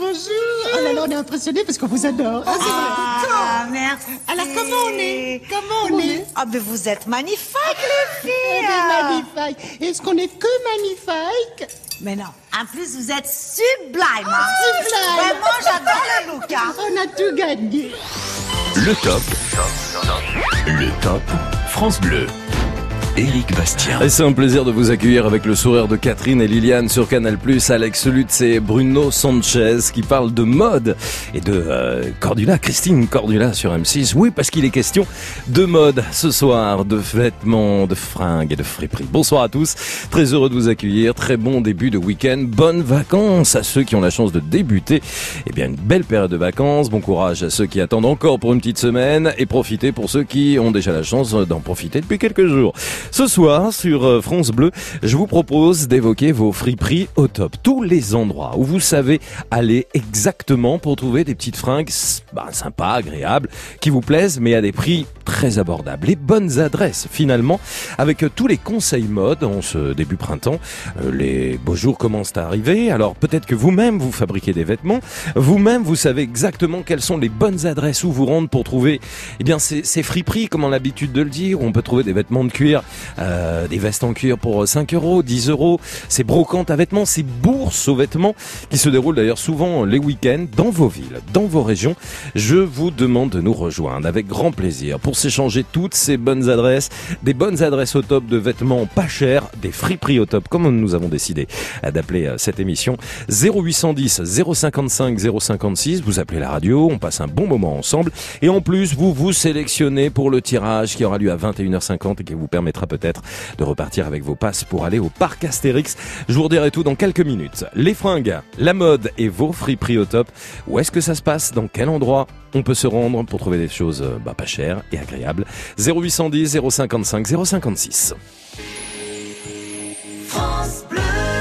bonjour. Oh là là, on est impressionnés parce qu'on vous adore. Ah. Ah, merci. Alors, comment on est? Comment on est? Ah, mais vous êtes magnifiques, les On filles. est magnifique. Est-ce qu'on est que magnifique? Mais non, en plus, vous êtes sublime. hein. Sublime. Vraiment, j'adore le look. hein. On a tout gagné. Le top. Le top France Bleu. Éric Bastien. Et c'est un plaisir de vous accueillir avec le sourire de Catherine et Liliane sur Canal+. Alex Lutz et Bruno Sanchez qui parlent de mode et de euh, Cordula, Christine Cordula sur M6. Oui, parce qu'il est question de mode ce soir, de vêtements, de fringues et de friperies. Bonsoir à tous. Très heureux de vous accueillir. Très bon début de week-end. Bonnes vacances à ceux qui ont la chance de débuter. Eh bien, une belle période de vacances. Bon courage à ceux qui attendent encore pour une petite semaine et profitez pour ceux qui ont déjà la chance d'en profiter depuis quelques jours. Ce soir, sur euh, France Bleu, je vous propose d'évoquer vos friperies au top. Tous les endroits où vous savez aller exactement pour trouver des petites fringues bah, sympas, agréables, qui vous plaisent, mais à des prix très abordables. Les bonnes adresses, finalement, avec euh, tous les conseils mode en ce début printemps. Euh, Les beaux jours commencent à arriver, alors peut-être que vous-même, vous fabriquez des vêtements. Vous-même, vous savez exactement quelles sont les bonnes adresses où vous rendre pour trouver eh bien, ces, ces friperies, comme on a l'habitude de le dire. où On peut trouver des vêtements de cuir euh, des vestes en cuir pour 5 euros, 10 euros, ces brocantes à vêtements, ces bourses aux vêtements qui se déroulent d'ailleurs souvent les week-ends dans vos villes, dans vos régions. Je vous demande de nous rejoindre avec grand plaisir pour s'échanger toutes ces bonnes adresses, des bonnes adresses au top de vêtements pas chers, des friperies au top, comme nous avons décidé d'appeler euh, cette émission. 0810 055 056, vous appelez la radio, on passe un bon moment ensemble et en plus vous vous sélectionnez pour le tirage qui aura lieu à 21h50 et qui vous permettra peut-être de repartir avec vos passes pour aller au parc Astérix. Je vous redirai tout dans quelques minutes. Les fringues, la mode et vos friperies au top. Où est-ce que ça se passe? Dans quel endroit? On peut se rendre pour trouver des choses euh, bah, pas chères et agréables 0810 055 056. France Bleu.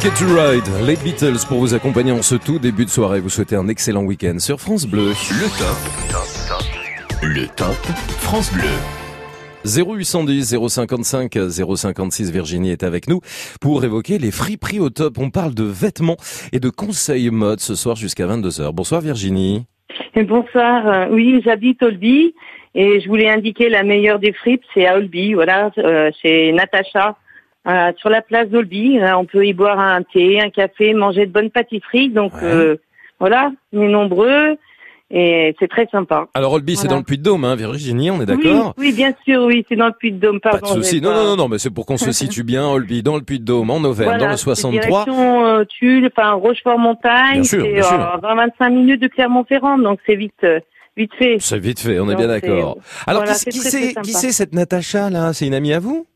Ticket to Ride, les Beatles pour vous accompagner en ce tout début de soirée. Vous souhaitez un excellent week-end sur France Bleu. Le top. Le top France Bleu. 0810 055 056 Virginie est avec nous pour évoquer les friperies au top. On parle de vêtements et de conseils mode ce soir jusqu'à 22h. Bonsoir Virginie. Et Bonsoir. Euh, Oui, j'habite Olby et je voulais indiquer la meilleure des fripes, c'est à Olby. Voilà, euh, c'est Natacha euh, sur la place d'Olby. Euh, On peut y boire un thé, un café, manger de bonnes pâtisseries. Donc Ouais. euh, voilà, on est nombreux et c'est très sympa. Alors Olby c'est Voilà. dans le Puy-de-Dôme, hein, Virginie, on est d'accord? Oui, oui, bien sûr, oui, c'est dans le Puy-de-Dôme. Pas Pardon, de souci. Non, pas- non, non, non, mais c'est pour qu'on se situe bien. Olby dans le Puy-de-Dôme, en Auvergne, Voilà, dans le c'est 63. Direction euh, Tulle, enfin Rochefort-Montagne. Bien sûr, C'est bien sûr. euh, 20-25 minutes de Clermont-Ferrand, donc c'est vite, euh, vite fait. C'est vite fait, on est Donc, bien d'accord. Alors voilà, qui, c'est cette Natacha là? C'est une amie à vous?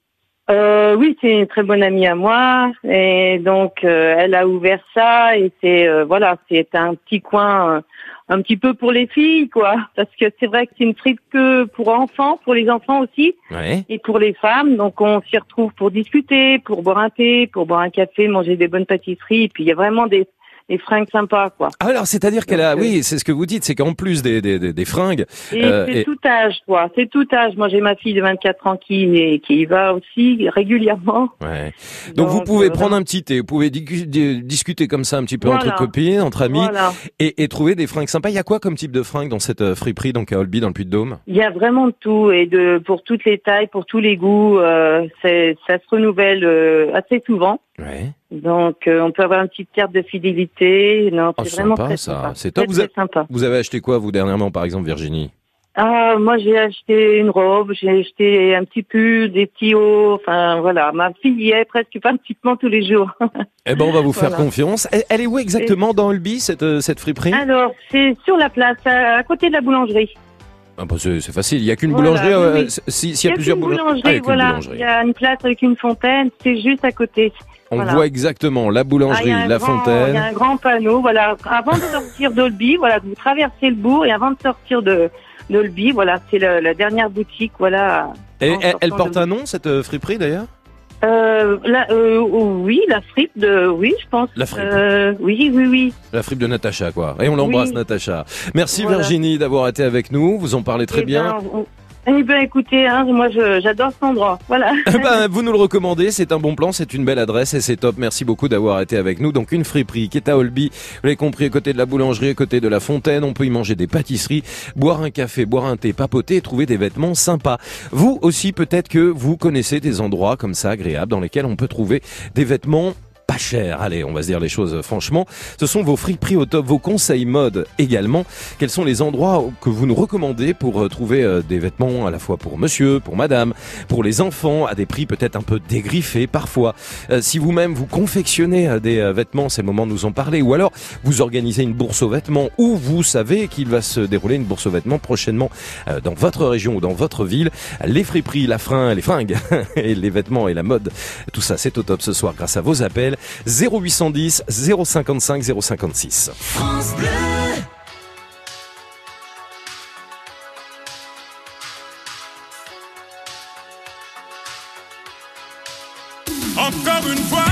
Euh, oui, c'est une très bonne amie à moi et donc euh, elle a ouvert ça et c'est euh, voilà, c'est un petit coin euh, un petit peu pour les filles quoi, parce que c'est vrai que c'est une fripe que pour enfants, pour les enfants aussi Ouais. et pour les femmes. Donc on s'y retrouve pour discuter, pour boire un thé, pour boire un café, manger des bonnes pâtisseries et puis il y a vraiment des des fringues sympas quoi. Ah, alors c'est-à-dire qu'elle a, Donc, euh, oui, c'est ce que vous dites, c'est qu'en plus des, des, des, des fringues, Et Euh, c'est et- tout âge quoi, c'est tout âge. Moi j'ai ma fille de 24 ans qui qui y va aussi régulièrement. ouais. Donc, vous pouvez euh, prendre un petit thé, vous pouvez di- discuter comme ça un petit peu entre copines, entre amis, Voilà. et, et trouver des fringues sympas. Il y a quoi comme type de fringues dans cette euh, friperie, donc à Olby, dans le Puy-de-Dôme? Il y a vraiment de tout et de pour toutes les tailles, pour tous les goûts. Euh, ça se renouvelle euh, assez souvent. Ouais. Donc euh, on peut avoir une petite carte de fidélité. Non, Oh, c'est vraiment sympa, très ça. sympa. C'est top. Vous très sympa. Vous avez acheté quoi vous dernièrement, par exemple, Virginie? Ah, moi j'ai acheté une robe, j'ai acheté un petit pull, des petits hauts. Enfin voilà, ma fille y est presque pratiquement tous les jours. Eh ben, on va vous faire Voilà. confiance. Elle, elle est où exactement dans Olby, cette, euh, cette friperie? Alors c'est sur la place, à, à côté de la boulangerie. ah, bah, c'est, facile. Il y a qu'une Voilà, boulangerie. oui, euh, oui. si- S'il y a, plusieurs boulangeries, boulangerie, Ah, a voilà. Il y a une place avec une fontaine, c'est juste à côté. On voilà. voit exactement la Ah, boulangerie, il y a un la grand- Il y a fontaine. un grand panneau, voilà. Avant de sortir d'Olby, voilà, vous traversez le bourg et avant de sortir de d'Olby, voilà, c'est la dernière boutique, voilà. Et elle, porte de- un nom, cette euh, friperie d'ailleurs? Euh, la, euh, oui, la fripe de, oui, je pense. La fripe. Euh, oui, oui, oui. La fripe de Natacha, quoi. Et on l'embrasse, Oui. Natacha. Merci Voilà. Virginie d'avoir été avec nous. Vous en parlez très Eh bien. ben, on- eh ben, écoutez, hein, moi, j'adore cet endroit, voilà. Eh ben, vous nous le recommandez, c'est un bon plan, c'est une belle adresse et c'est top. Merci beaucoup d'avoir été avec nous. Donc une friperie qui est à Olby, vous l'avez compris, à côté de la boulangerie, à côté de la fontaine, on peut y manger des pâtisseries, boire un café, boire un thé, papoter et trouver des vêtements sympas. Vous aussi, peut-être que vous connaissez des endroits comme ça agréables dans lesquels on peut trouver des vêtements pas chers. Allez, on va se dire les choses franchement. Ce sont vos friperies au top, vos conseils mode également. Quels sont les endroits que vous nous recommandez pour euh, trouver euh, des vêtements à la fois pour monsieur, pour madame, pour les enfants, à des prix peut-être un peu dégriffés parfois. Euh, si vous-même vous confectionnez des vêtements, c'est le moment de nous en parler. Ou alors vous organisez une bourse aux vêtements ou vous savez qu'il va se dérouler une bourse aux vêtements prochainement dans votre région ou dans votre ville. Les friperies, la fringue, les fringues les vêtements et la mode, tout ça c'est au top ce soir grâce à vos appels 0810 055 056. Encore une fois,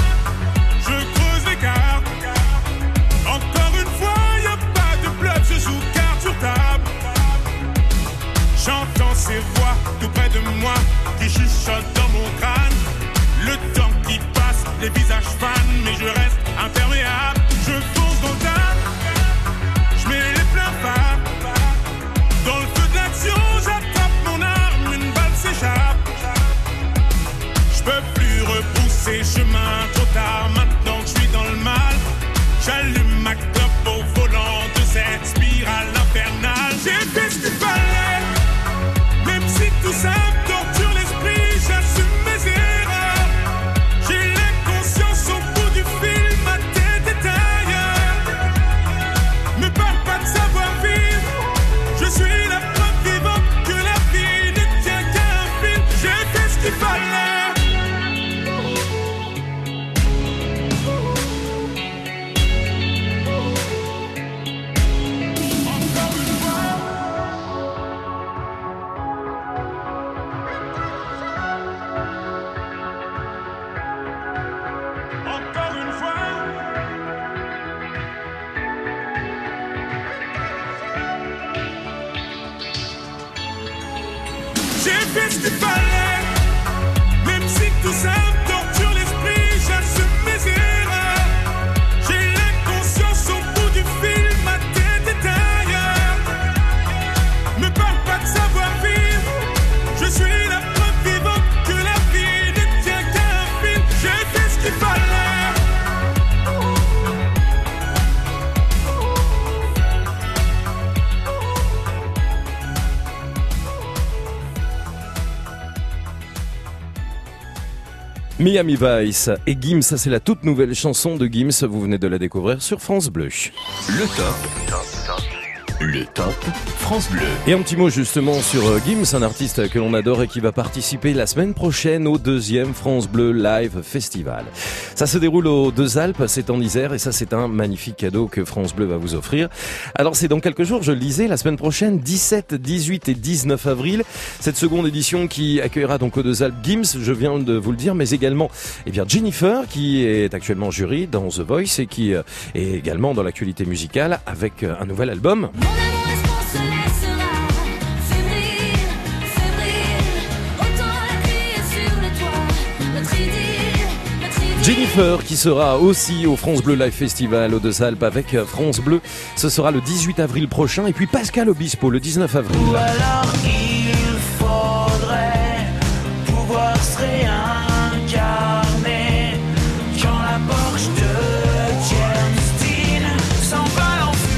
J'entends ces voix tout près de moi qui chuchotent dans mon crâne. Le temps qui passe, les visages fanent, mais je reste imperméable. Je fonce dans tas, je mets les pleins phares. Dans le feu de l'action, j'attrape mon arme, une balle s'échappe. Je peux plus repousser chemin trop tard, maintenant que je suis dans le mal. J'allume ma clope au volant de cette spirale Miami Vice et Gims, c'est la toute nouvelle chanson de Gims, vous venez de la découvrir sur France Bleu. Le top. Le top France Bleu. Et un petit mot justement sur euh, Gims, un artiste que l'on adore et qui va participer la semaine prochaine au deuxième France Bleu Live Festival. Ça se déroule aux Deux Alpes, c'est en Isère et ça c'est un magnifique cadeau que France Bleu va vous offrir. Alors c'est dans quelques jours, je le lisais, la semaine prochaine, 17, 18 et 19 avril, cette seconde édition qui accueillera donc aux Deux Alpes Gims, je viens de vous le dire, mais également eh bien Jennifer qui est actuellement jury dans The Voice et qui euh, est également dans l'actualité musicale avec euh, un nouvel album. Jennifer qui sera aussi au France Bleu Live Festival aux Deux Alpes avec France Bleu. Ce sera le 18 avril prochain et puis Pascal Obispo le 19 avril. Ou alors il faudrait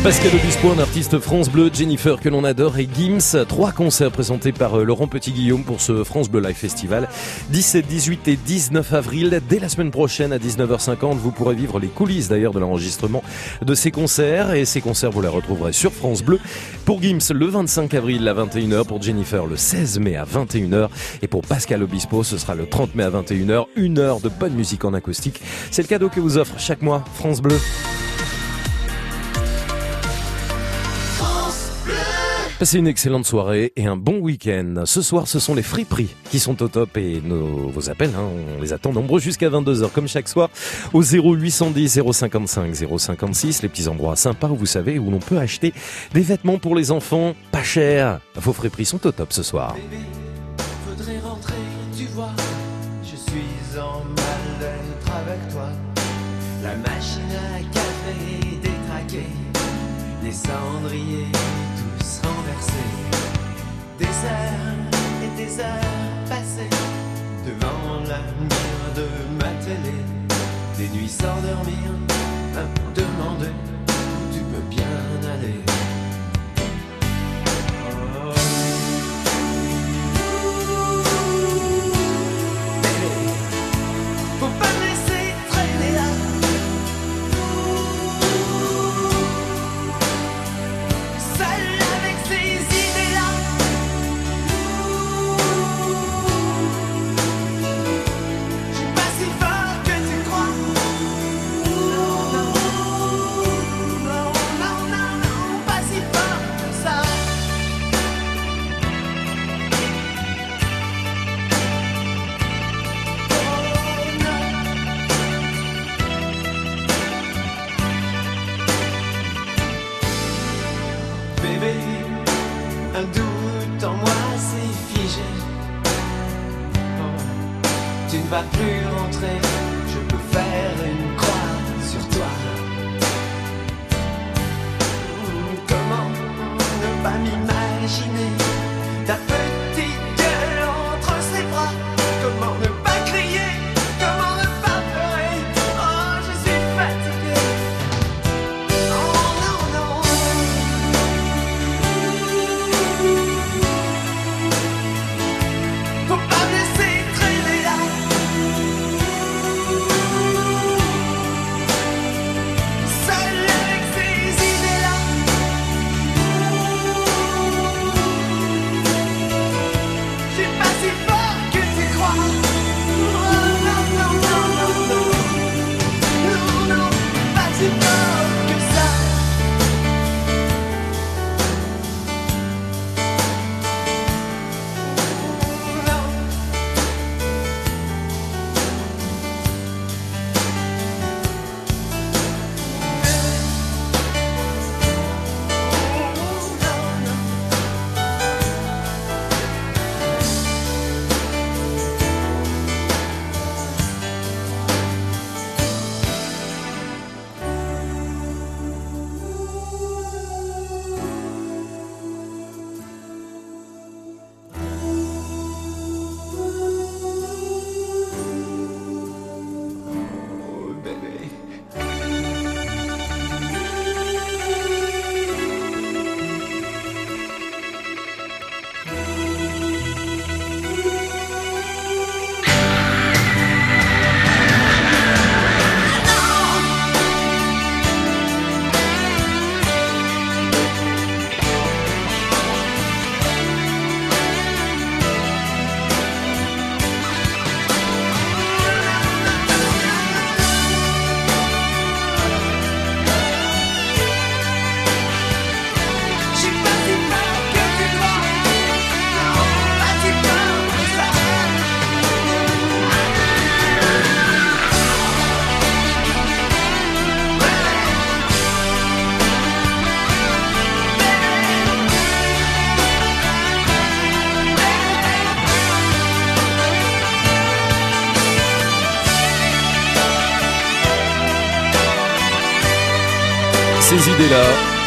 Pascal Obispo, un artiste France Bleu, Jennifer que l'on adore et Gims. Trois concerts présentés par euh, Laurent Petit-Guillaume pour ce France Bleu Live Festival. 17, 18 et 19 avril. Dès la semaine prochaine à 19h50, vous pourrez vivre les coulisses d'ailleurs de l'enregistrement de ces concerts. Et ces concerts, vous les retrouverez sur France Bleu. Pour Gims, le 25 avril à 21h. Pour Jennifer, le 16 mai à 21h. Et pour Pascal Obispo, ce sera le 30 mai à 21h. Une heure de bonne musique en acoustique. C'est le cadeau que vous offre chaque mois France Bleu. Passez une excellente soirée et un bon week-end. Ce soir, ce sont les friperies qui sont au top et nos, vos appels, hein, on les attend nombreux jusqu'à 22h comme chaque soir au 0810 055 056. Les petits endroits sympas où vous savez où l'on peut acheter des vêtements pour les enfants pas chers. Vos friperies sont au top ce soir. Heures et des heures passées devant la de ma télé. Des nuits sans dormir, à demander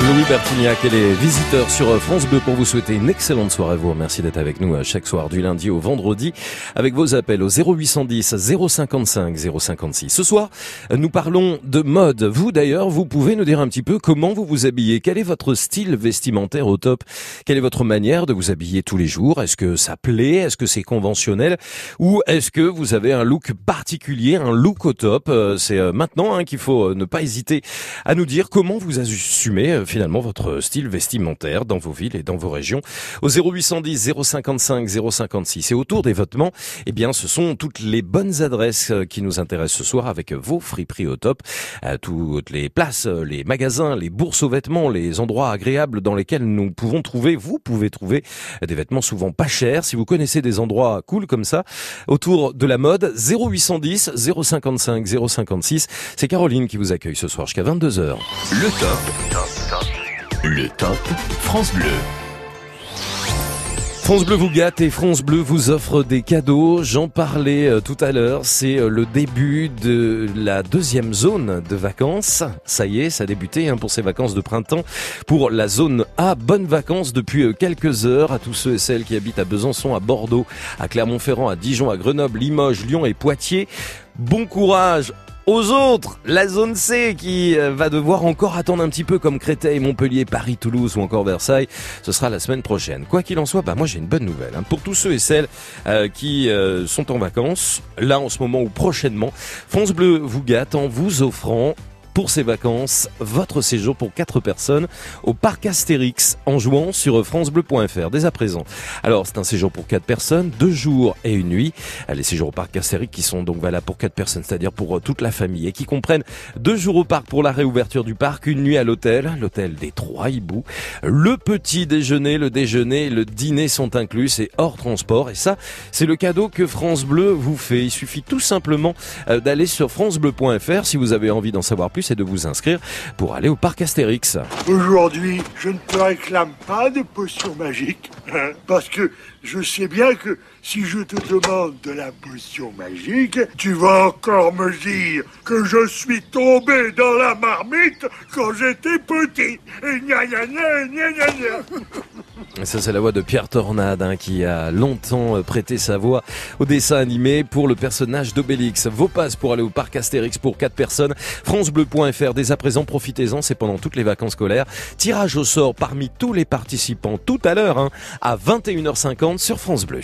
Louis Bertignac et les visiteurs sur France Bleu pour vous souhaiter une excellente soirée. Vous remercie d'être avec nous à chaque soir du lundi au vendredi avec vos appels au 0810 055 056. Ce soir, nous parlons de mode. Vous d'ailleurs, vous pouvez nous dire un petit peu comment vous vous habillez. Quel est votre style vestimentaire au top? Quelle est votre manière de vous habiller tous les jours? Est-ce que ça plaît? Est-ce que c'est conventionnel? Ou est-ce que vous avez un look particulier, un look au top? Euh, C'est euh, maintenant hein, qu'il faut euh, ne pas hésiter à nous dire comment vous assumez euh, finalement votre style vestimentaire dans vos villes et dans vos régions. Au 0810 055 056 et autour des votements, eh bien ce sont toutes les bonnes adresses euh, qui nous intéressent ce soir avec vos friperies au top. Euh, toutes les places, euh, les magasins, les bourses aux vêtements, les endroits agréables dans lesquels nous pouvons trouver, vous pouvez trouver des vêtements souvent pas chers. Si vous connaissez des endroits cool comme ça, autour de la mode, 0810 055 056. C'est Caroline qui vous accueille ce soir jusqu'à 22h. Le top. Le top France Bleu. France Bleu vous gâte et France Bleu vous offre des cadeaux. J'en parlais euh, tout à l'heure. C'est euh, le début de la deuxième zone de vacances. Ça y est, ça a débuté hein, pour ces vacances de printemps. Pour la zone A, bonnes vacances depuis euh, quelques heures à tous ceux et celles qui habitent à Besançon, à Bordeaux, à Clermont-Ferrand, à Dijon, à Grenoble, Limoges, Lyon et Poitiers. Bon courage aux autres, la zone C qui euh, va devoir encore attendre un petit peu comme Créteil, Montpellier, Paris, Toulouse ou encore Versailles, ce sera la semaine prochaine. Quoi qu'il en soit, bah moi j'ai une bonne nouvelle hein. pour tous ceux et celles euh, qui euh, sont en vacances, là en ce moment ou prochainement. France Bleu vous gâte en vous offrant pour ces vacances, votre séjour pour quatre personnes au parc Astérix en jouant sur francebleu.fr dès à présent. Alors, c'est un séjour pour quatre personnes, deux jours et une nuit. Les séjours au parc Astérix qui sont donc valables pour quatre personnes, c'est-à-dire pour euh, toute la famille et qui comprennent deux jours au parc pour la réouverture du parc, une nuit à l'hôtel, l'hôtel des Trois Hiboux. Le petit déjeuner, le déjeuner, le dîner sont inclus, c'est hors transport et ça, c'est le cadeau que France Bleu vous fait. Il suffit tout simplement euh, d'aller sur francebleu.fr si vous avez envie d'en savoir plus c'est de vous inscrire pour aller au parc Astérix. Aujourd'hui, je ne te réclame pas de potion magique, hein, parce que je sais bien que si je te demande de la potion magique, tu vas encore me dire que je suis tombé dans la marmite quand j'étais petit. Et gna gna gna gna gna gna. Ça, c'est la voix de Pierre Tornade hein, qui a longtemps euh, prêté sa voix au dessin animé pour le personnage d'Obélix. Vos passes pour aller au parc Astérix pour 4 personnes. FranceBleu.fr. Dès à présent, profitez-en, c'est pendant toutes les vacances scolaires. Tirage au sort parmi tous les participants tout à l'heure hein, à 21h50 sur France Bleu.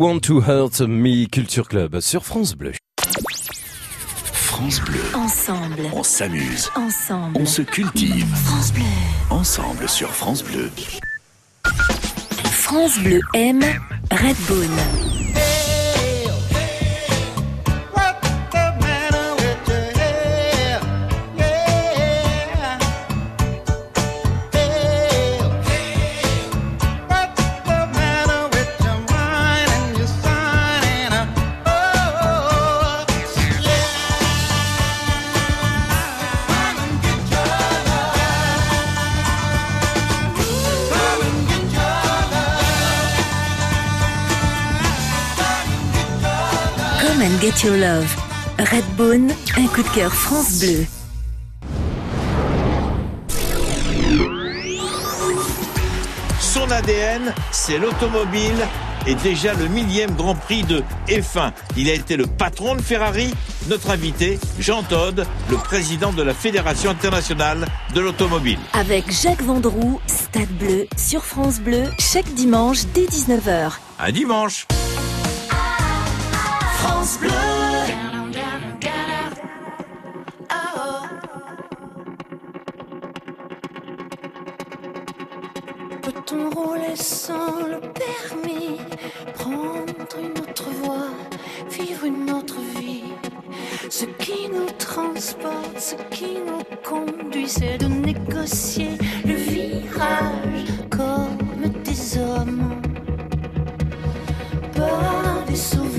Want to Hurt Me Culture Club sur France Bleu. France Bleu. Ensemble. On s'amuse. Ensemble. On se cultive. France Bleu. Ensemble sur France Bleu. France Bleu aime Redbone. Come get your love. Redbone, un coup de cœur France Bleu. Son ADN, c'est l'automobile et déjà le millième Grand Prix de F1. Il a été le patron de Ferrari. Notre invité, Jean Todt, le président de la Fédération internationale de l'automobile. Avec Jacques Vendroux, Stade Bleu, sur France Bleu, chaque dimanche dès 19h. Un dimanche. France Bleu. Le permis Prendre une autre voie, vivre une autre vie Ce qui nous transporte, ce qui nous conduit, c'est de négocier le virage comme des hommes, pas des sauvages.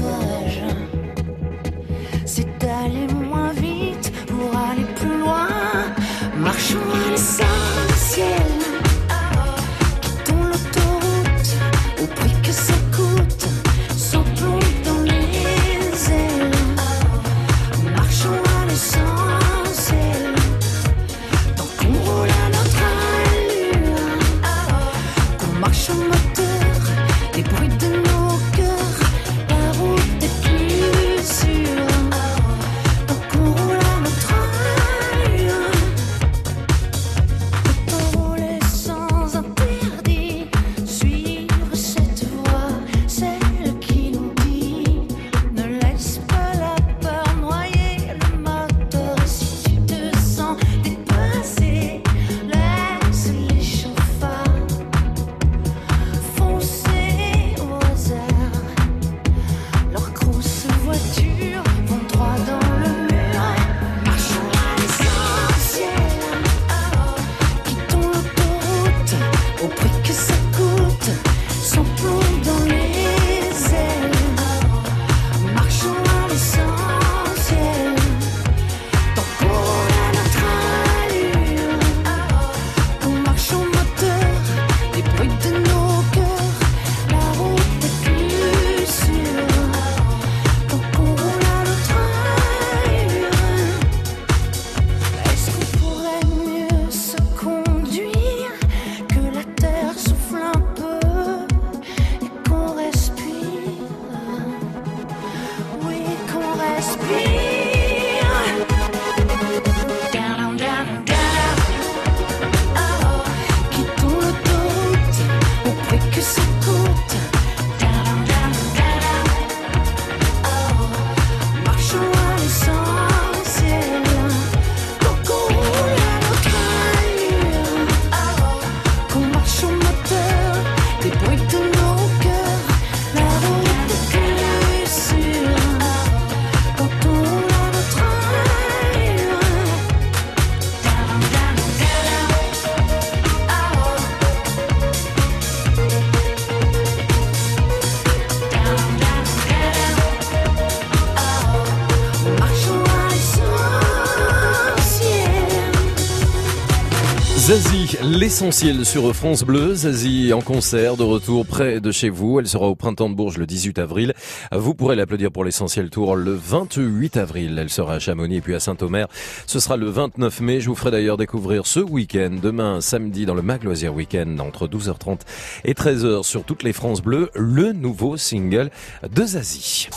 L'essentiel sur France Bleu. Zazie en concert de retour près de chez vous. Elle sera au printemps de Bourges le 18 avril. Vous pourrez l'applaudir pour l'essentiel tour le 28 avril. Elle sera à Chamonix et puis à Saint-Omer. Ce sera le 29 mai. Je vous ferai d'ailleurs découvrir ce week-end, demain samedi dans le Mag Loisir Week-end entre 12h30 et 13h sur toutes les France Bleues, le nouveau single de Zazie.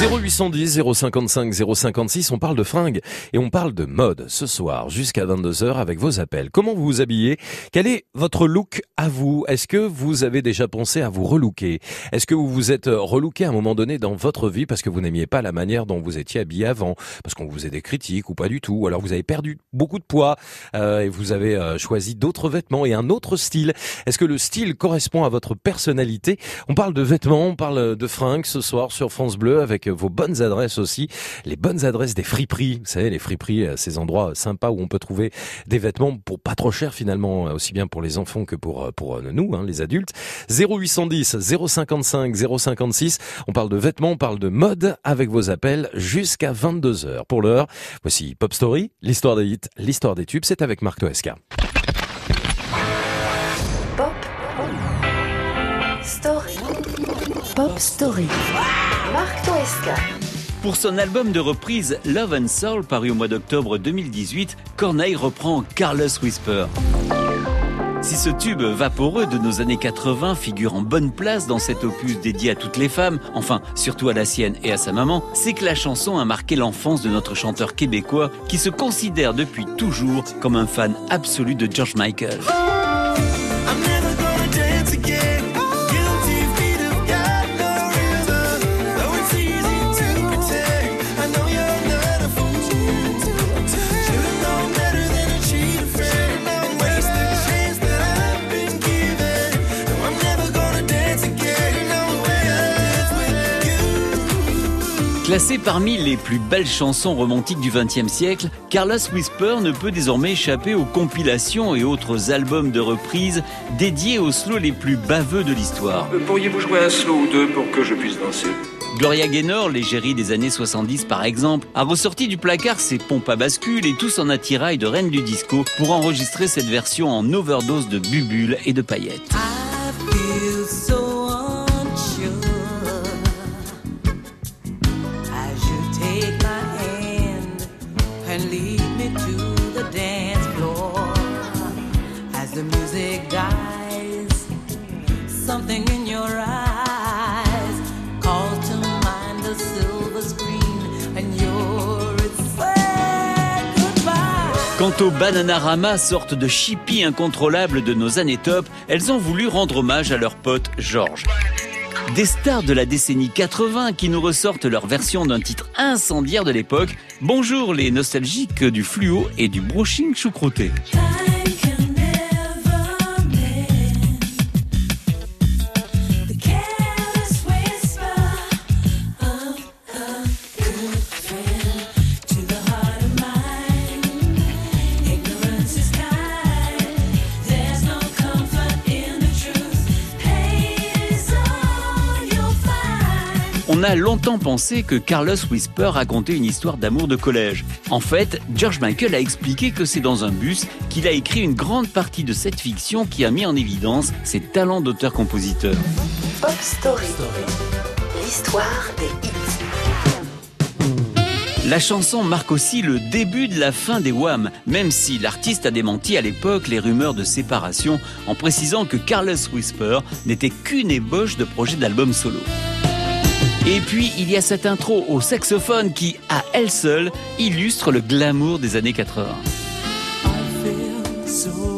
0810 055 056, on parle de fringues et on parle de mode ce soir jusqu'à 22h avec vos appels. Comment vous vous habillez? Quel est votre look à vous? Est-ce que vous avez déjà pensé à vous relooker? Est-ce que vous vous êtes relooké à un moment donné dans votre vie parce que vous n'aimiez pas la manière dont vous étiez habillé avant? Parce qu'on vous faisait des critiques ou pas du tout? Ou alors vous avez perdu beaucoup de poids euh, et vous avez euh, choisi d'autres vêtements et un autre style? Est-ce que le style correspond à votre personnalité? On parle de vêtements, on parle de fringues ce soir sur France Bleu avec vos bonnes adresses aussi, les bonnes adresses des friperies. Vous savez, les friperies, euh, ces endroits sympas où on peut trouver des vêtements pour pas trop cher finalement, euh, aussi bien pour les enfants que pour euh, pour nous, hein, les adultes. 0810 055 056. On parle de vêtements, on parle de mode avec vos appels jusqu'à 22 h Pour l'heure, voici Pop Story, l'histoire des hits, l'histoire des tubes. C'est avec Marc Toesca. Story. Pop Story. Marc. Pour son album de reprise Love and Soul paru au mois d'octobre 2018, Corneille reprend Carlos Whisper. Si ce tube vaporeux de nos années 80 figure en bonne place dans cet opus dédié à toutes les femmes, enfin surtout à la sienne et à sa maman, c'est que la chanson a marqué l'enfance de notre chanteur québécois qui se considère depuis toujours comme un fan absolu de George Michael. Classé parmi les plus belles chansons romantiques du XXe siècle, Carlos Whisper ne peut désormais échapper aux compilations et autres albums de reprises dédiés aux slows les plus baveux de l'histoire. Euh, Pourriez-vous jouer un slow ou deux pour que je puisse danser? Gloria Gaynor, l'égérie des années 70 par exemple, a ressorti du placard ses pompes à bascule et tout son attirail de reine du disco pour enregistrer cette version en overdose de bubules et de paillettes. I Quant aux Bananarama, sorte de chippie incontrôlable de nos années top, elles ont voulu rendre hommage à leur pote George. Des stars de la décennie 80 qui nous ressortent leur version d'un titre incendiaire de l'époque. Bonjour les nostalgiques du fluo et du brushing choucrouté. A longtemps pensé que Carlos Whisper racontait une histoire d'amour de collège. En fait, George Michael a expliqué que c'est dans un bus qu'il a écrit une grande partie de cette fiction qui a mis en évidence ses talents d'auteur-compositeur. Pop Story. L'histoire des hits. La chanson marque aussi le début de la fin des Wham, même si l'artiste a démenti à l'époque les rumeurs de séparation en précisant que Carlos Whisper n'était qu'une ébauche de projet d'album solo. Et puis, il y a cette intro au saxophone qui, à elle seule, illustre le glamour des années 80. I feel so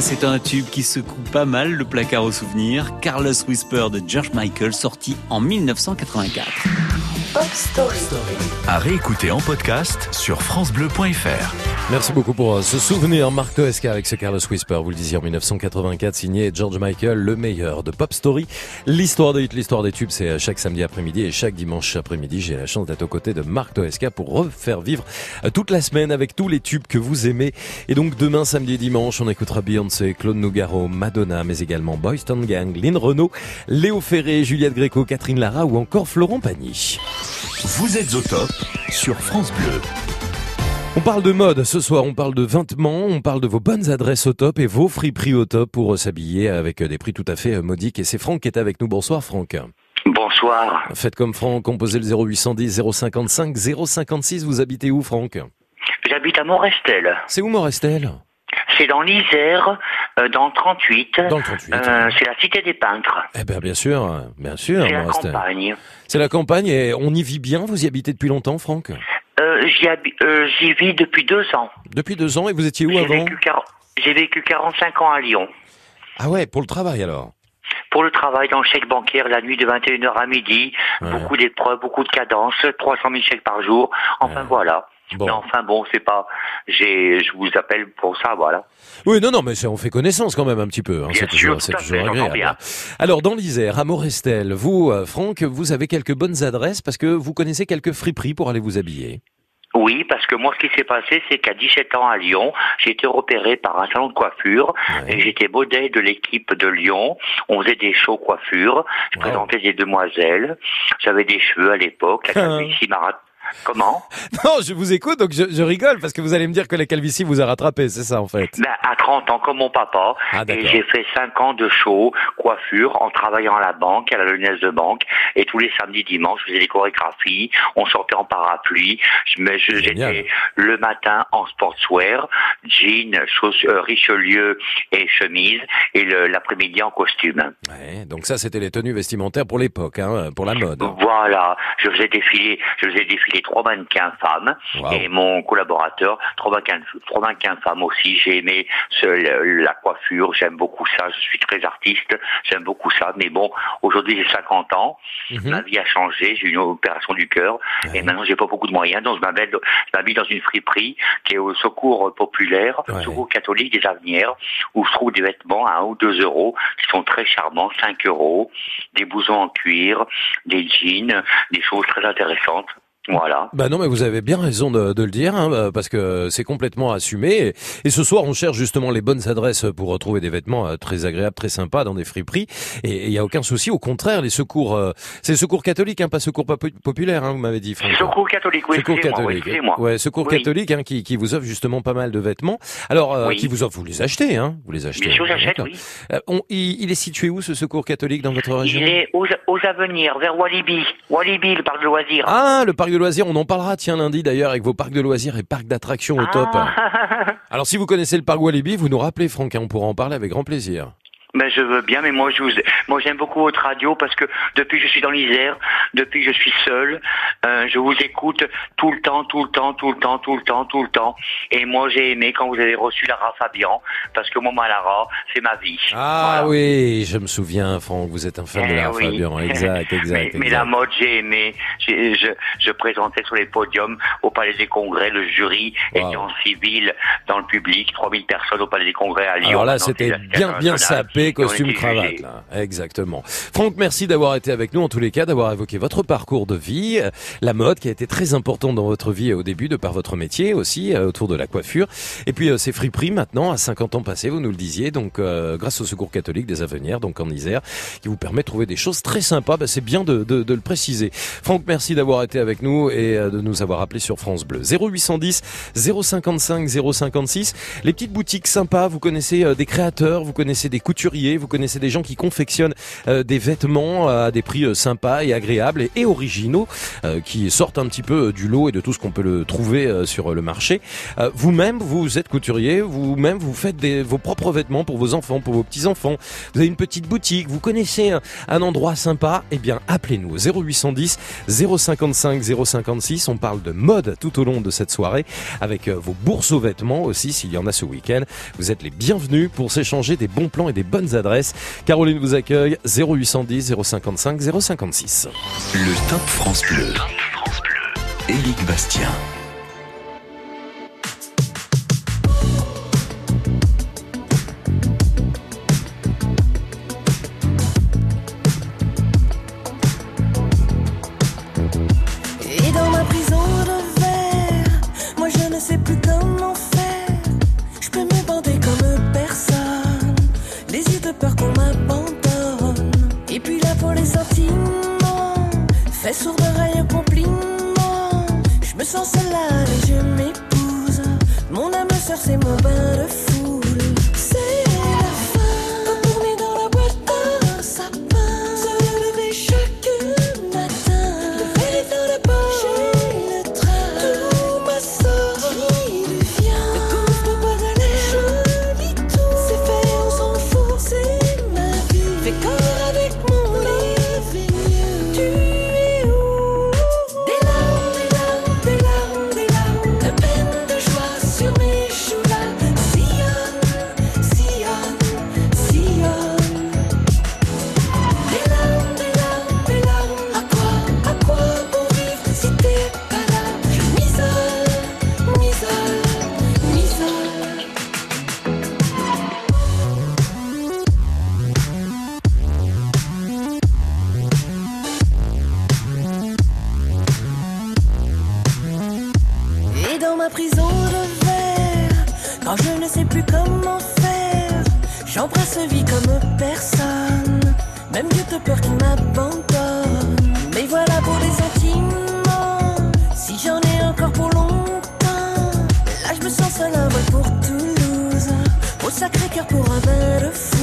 C'est un tube qui secoue pas mal le placard au souvenir. Carlos Whisper de George Michael, sorti en 1984. Pop Story. À réécouter en podcast sur FranceBleu.fr. Merci beaucoup pour euh, ce souvenir, Marc Toesca avec ce Carlos Whisper, vous le disiez en 1984, signé George Michael, le meilleur de Pop Story. L'histoire des hits, l'histoire des tubes, c'est euh, chaque samedi après-midi et chaque dimanche après-midi. J'ai la chance d'être aux côtés de Marc Toesca pour refaire vivre euh, toute la semaine avec tous les tubes que vous aimez. Et donc demain, samedi et dimanche, on écoutera Beyoncé, Claude Nougaro, Madonna, mais également Boys Town Gang, Lynn Renault, Léo Ferré, Juliette Gréco, Catherine Lara ou encore Florent Pagny. Vous êtes au top sur France Bleu. On parle de mode ce soir, on parle de vêtements, on parle de vos bonnes adresses au top et vos friperies au top pour euh, s'habiller avec euh, des prix tout à fait euh, modiques. Et c'est Franck qui est avec nous. Bonsoir Franck. Bonsoir. Faites comme Franck, composez le 0810 055 056. Vous habitez où Franck? J'habite à Morestel. C'est où Morestel? C'est dans l'Isère, euh, dans le 38. Dans le 38. Euh, c'est la cité des peintres. Eh bien bien sûr, bien sûr. C'est la campagne. C'est la campagne et on y vit bien. Vous y habitez depuis longtemps Franck? Euh, j'y, euh, j'y vis depuis deux ans. Depuis deux ans et vous étiez où J'ai avant j'ai vécu 45 ans à Lyon. Ah ouais, pour le travail alors Pour le travail dans le chèque bancaire, la nuit de 21h à midi, beaucoup d'épreuves, beaucoup de cadences, 300 000 chèques par jour. Enfin voilà. Mais enfin bon, c'est pas. J'ai, je vous appelle pour ça, voilà. Oui, non, non, mais on fait connaissance quand même un petit peu. hein, c'est toujours, toujours fait, agréable. Alors, dans l'Isère, à Morestel, vous, euh, Franck, vous avez quelques bonnes adresses parce que vous connaissez quelques friperies pour aller vous habiller. Oui, parce que moi, ce qui s'est passé, c'est qu'à 17 ans à Lyon, j'ai été repéré par un salon de coiffure et j'étais modèle de l'équipe de Lyon. On faisait des shows coiffure. Je présentais des demoiselles. J'avais des cheveux à l'époque. La calvitie rat- Comment Non, je vous écoute, donc je, je rigole parce que vous allez me dire que la calvitie vous a rattrapé, c'est ça en fait. ben, À 30 ans, comme mon papa. Ah, et j'ai fait 5 ans de show coiffure en travaillant à la banque, à la Lyonnaise de banque. Et tous les samedis, dimanches, je faisais des chorégraphies. On sortait en parapluie. Je- J'étais le matin en sportswear, jean, euh, Richelieu et chemise. Et l'après-midi en costume. Ouais, donc ça, c'était les tenues vestimentaires pour l'époque, hein, pour la mode. Voilà, je faisais défiler, je faisais défiler trois mannequins femmes Wow. et mon collaborateur trois mannequins, trois mannequins femmes aussi. J'ai aimé ce- la coiffure, j'aime beaucoup ça. Je suis très artiste, j'aime beaucoup ça. Mais bon, aujourd'hui j'ai 50 ans, Mhm. ma vie a changé, j'ai eu une opération du cœur et maintenant j'ai pas beaucoup de moyens, donc je m'habille, dans une friperie qui est au secours populaire, secours catholique des Avenières, où je trouve des vêtements à 1 ou 2 euros qui sont très charmants, 5 euros, des blousons en cuir, des jeans, des choses très intéressantes. Voilà. Bah non, mais vous avez bien raison de, de le dire, hein, bah, parce que c'est complètement assumé. Et, et ce soir, on cherche justement les bonnes adresses pour retrouver des vêtements euh, très agréables, très sympas dans des friperies. Et il y a aucun souci. Au contraire, les secours, euh, c'est secours catholique, hein, pas secours popu- populaire, hein, vous m'avez dit. Franck. Secours catholique, oui, Secours excusez-moi, oui, ouais, secours Oui. catholique, hein, qui, qui vous offre justement pas mal de vêtements. Alors, euh, Oui. qui vous offre, vous les achetez, hein, vous les achetez. Bien sûr, j'achète, oui. Euh, on- il, il est situé où ce secours catholique dans votre région? Il est aux, aux Avenirs, vers Walibi. Walibi, le parc de loisirs. Ah, le parc de loisirs, on en parlera tiens lundi d'ailleurs avec vos parcs de loisirs et parcs d'attractions au top. Ah. Alors si vous connaissez le parc Walibi, vous nous rappelez Franck, hein, on pourra en parler avec grand plaisir. Ben, je veux bien, mais moi, je vous, moi, j'aime beaucoup votre radio parce que depuis que je suis dans l'Isère, depuis que je suis seul, euh, je vous écoute tout le temps, tout le temps, tout le temps, tout le temps, tout le temps. Et moi, j'ai aimé quand vous avez reçu Lara Fabian parce que moi, ma Lara, c'est ma vie. Ah oui, je me souviens Franck, vous êtes un fan de Eh la oui. Fabian, exact, exact. mais, la mode, j'ai aimé. Je, je présentais sur les podiums au Palais des Congrès, le jury était en civil dans le public, 3000 personnes au Palais des Congrès à Lyon. Alors là, c'était bien bien sapé, Et on costume était cravate jugés. là. Exactement. Franck, merci d'avoir été avec nous en tous les cas, d'avoir évoqué votre parcours de vie, euh, la mode qui a été très importante dans votre vie euh, au début de par votre métier aussi euh, autour de la coiffure et puis euh, ces friperies maintenant à 50 ans passés, vous nous le disiez, donc euh, grâce au Secours catholique des Avenières donc en Isère qui vous permet de trouver des choses très sympas, Bah, c'est bien de, de, de le préciser. Franck, merci d'avoir été avec nous et euh, de nous avoir appelé sur France Bleu. 0810 055 056 les petites boutiques sympas, vous connaissez des créateurs, vous connaissez des couturiers vous connaissez des gens qui confectionnent euh, des vêtements à des prix euh, sympas et agréables et, originaux, euh, qui sortent un petit peu euh, du lot et de tout ce qu'on peut le trouver euh, sur le marché. Euh, Vous-même, vous êtes couturier, vous-même, vous faites vos propres vêtements pour vos enfants, pour vos petits-enfants. Vous avez une petite boutique, vous connaissez un, endroit sympa, eh bien, appelez-nous au 0810 055 056. On parle de mode tout au long de cette soirée avec euh, vos bourses aux vêtements aussi, s'il y en a ce week-end. Vous êtes les bienvenus pour s'échanger des bons plans et des bonnes adresses. Caroline vous accueille 0810 055 056. Le Top France Bleu. Éric Bastien. Fait sourd d'oreille au compliment. Je me sens seule et je m'épouse. Mon âme sœur, c'est mon bain de. Comment faire, j'embrasse vie comme personne, même Dieu de peur qu'il m'abandonne. Mais voilà pour les sentiments, si j'en ai encore pour longtemps, là je me sens seul un vol pour Toulouse, au sacré cœur pour un bain de.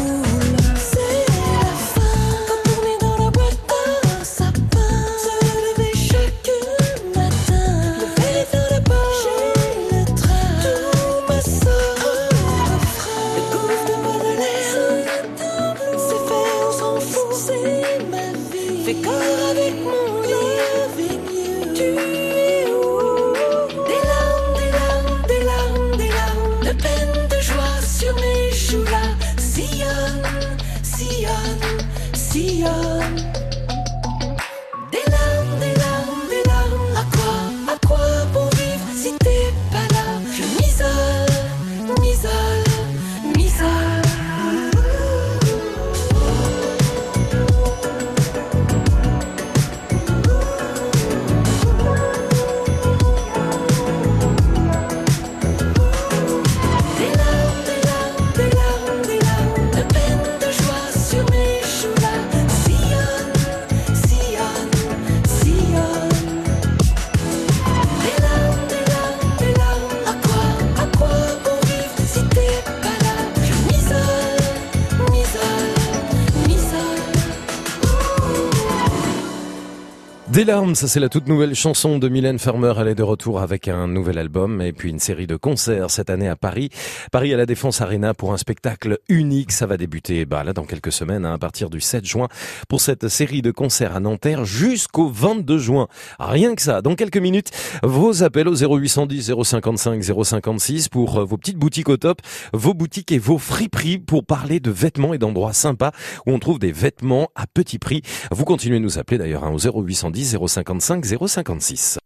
Ça c'est la toute nouvelle chanson de Mylène Farmer. Elle est de retour avec un nouvel album et puis une série de concerts cette année à Paris. Paris à la Défense Arena pour un spectacle unique. Ça va débuter bah, là dans quelques semaines hein, à partir du 7 juin pour cette série de concerts à Nanterre jusqu'au 22 juin. Rien que ça. Dans quelques minutes, vos appels au 0810 055 056 pour euh, vos petites boutiques au top, vos boutiques et vos friperies pour parler de vêtements et d'endroits sympas où on trouve des vêtements à petit prix. Vous continuez de nous appeler d'ailleurs hein, au 0810 055 056.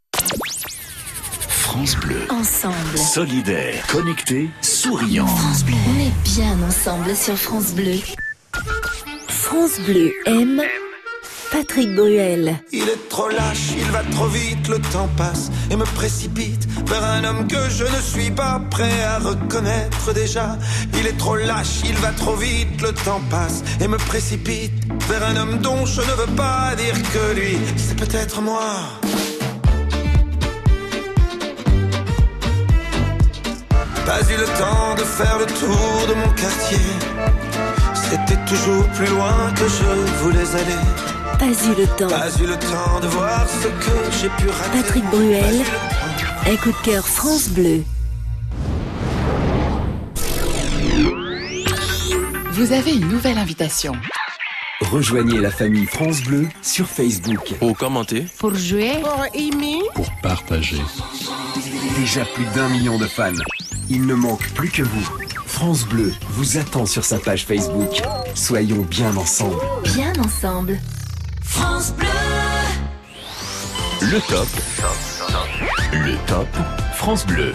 France Bleu. Ensemble. Solidaire, connecté, souriant. France Bleu. On est bien ensemble sur France Bleu. France Bleu aime Patrick Bruel. Il est trop lâche, il va trop vite, le temps passe et me précipite vers un homme que je ne suis pas prêt à reconnaître déjà. Il est trop lâche, il va trop vite, le temps passe et me précipite vers un homme dont je ne veux pas dire que lui, c'est peut-être moi. Pas eu le temps de faire le tour de mon quartier. était toujours plus loin que je voulais aller. Pas eu le temps. Pas eu le temps de voir ce que j'ai pu rater. Patrick Bruel, un coup de cœur France Bleu. Vous avez une nouvelle invitation. Rejoignez la famille France Bleu sur Facebook. Pour commenter, Pour jouer, Pour aimer, Pour partager. Déjà plus d'un million de fans. Il ne manque plus que vous. France Bleu vous attend sur sa page Facebook. Soyons bien ensemble. Bien ensemble. France Bleu. le top. Le top France Bleu.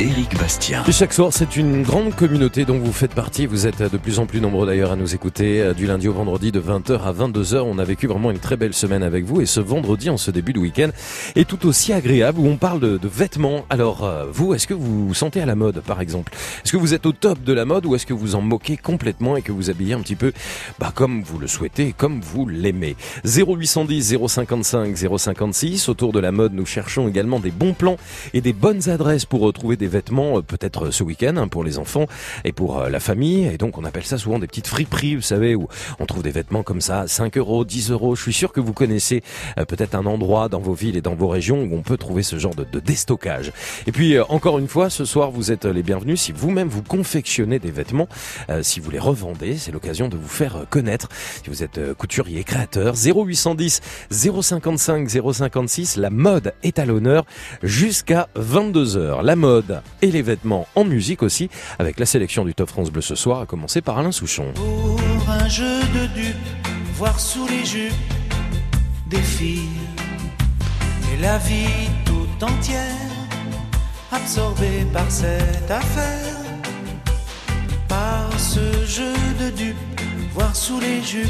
Éric Bastien. Et chaque soir, c'est une grande communauté dont vous faites partie. Vous êtes de plus en plus nombreux d'ailleurs à nous écouter euh, du lundi au vendredi de 20h à 22h. On a vécu vraiment une très belle semaine avec vous et ce vendredi, en ce début de week-end, est tout aussi agréable où on parle de, de vêtements. Alors, euh, vous, est-ce que vous vous sentez à la mode, par exemple? Est-ce que vous êtes au top de la mode ou est-ce que vous en moquez complètement et que vous habillez un petit peu bah, comme vous le souhaitez, comme vous l'aimez? 0810 055 056. Autour de la mode, nous cherchons également des bons plans et des bonnes adresses pour retrouver des vêtements, euh, peut-être ce week-end hein, pour les enfants et pour euh, la famille. Et donc, on appelle ça souvent des petites friperies, vous savez, où on trouve des vêtements comme ça, à 5 euros, 10 euros. Je suis sûr que vous connaissez euh, peut-être un endroit dans vos villes et dans vos régions où on peut trouver ce genre de, de déstockage. Et puis, euh, encore une fois, ce soir, vous êtes les bienvenus. Si vous-même vous confectionnez des vêtements, euh, si vous les revendez, c'est l'occasion de vous faire euh, connaître. Si vous êtes euh, couturier, créateur, 0810 055 056, la mode est à l'honneur jusqu'à 22h. La mode et les vêtements en musique aussi, avec la sélection du Top France Bleu ce soir, à commencer par Alain Souchon. Pour un jeu de dupes, voir sous les jupes des filles et la vie tout entière absorbée par cette affaire, par ce jeu de dupes, voir sous les jupes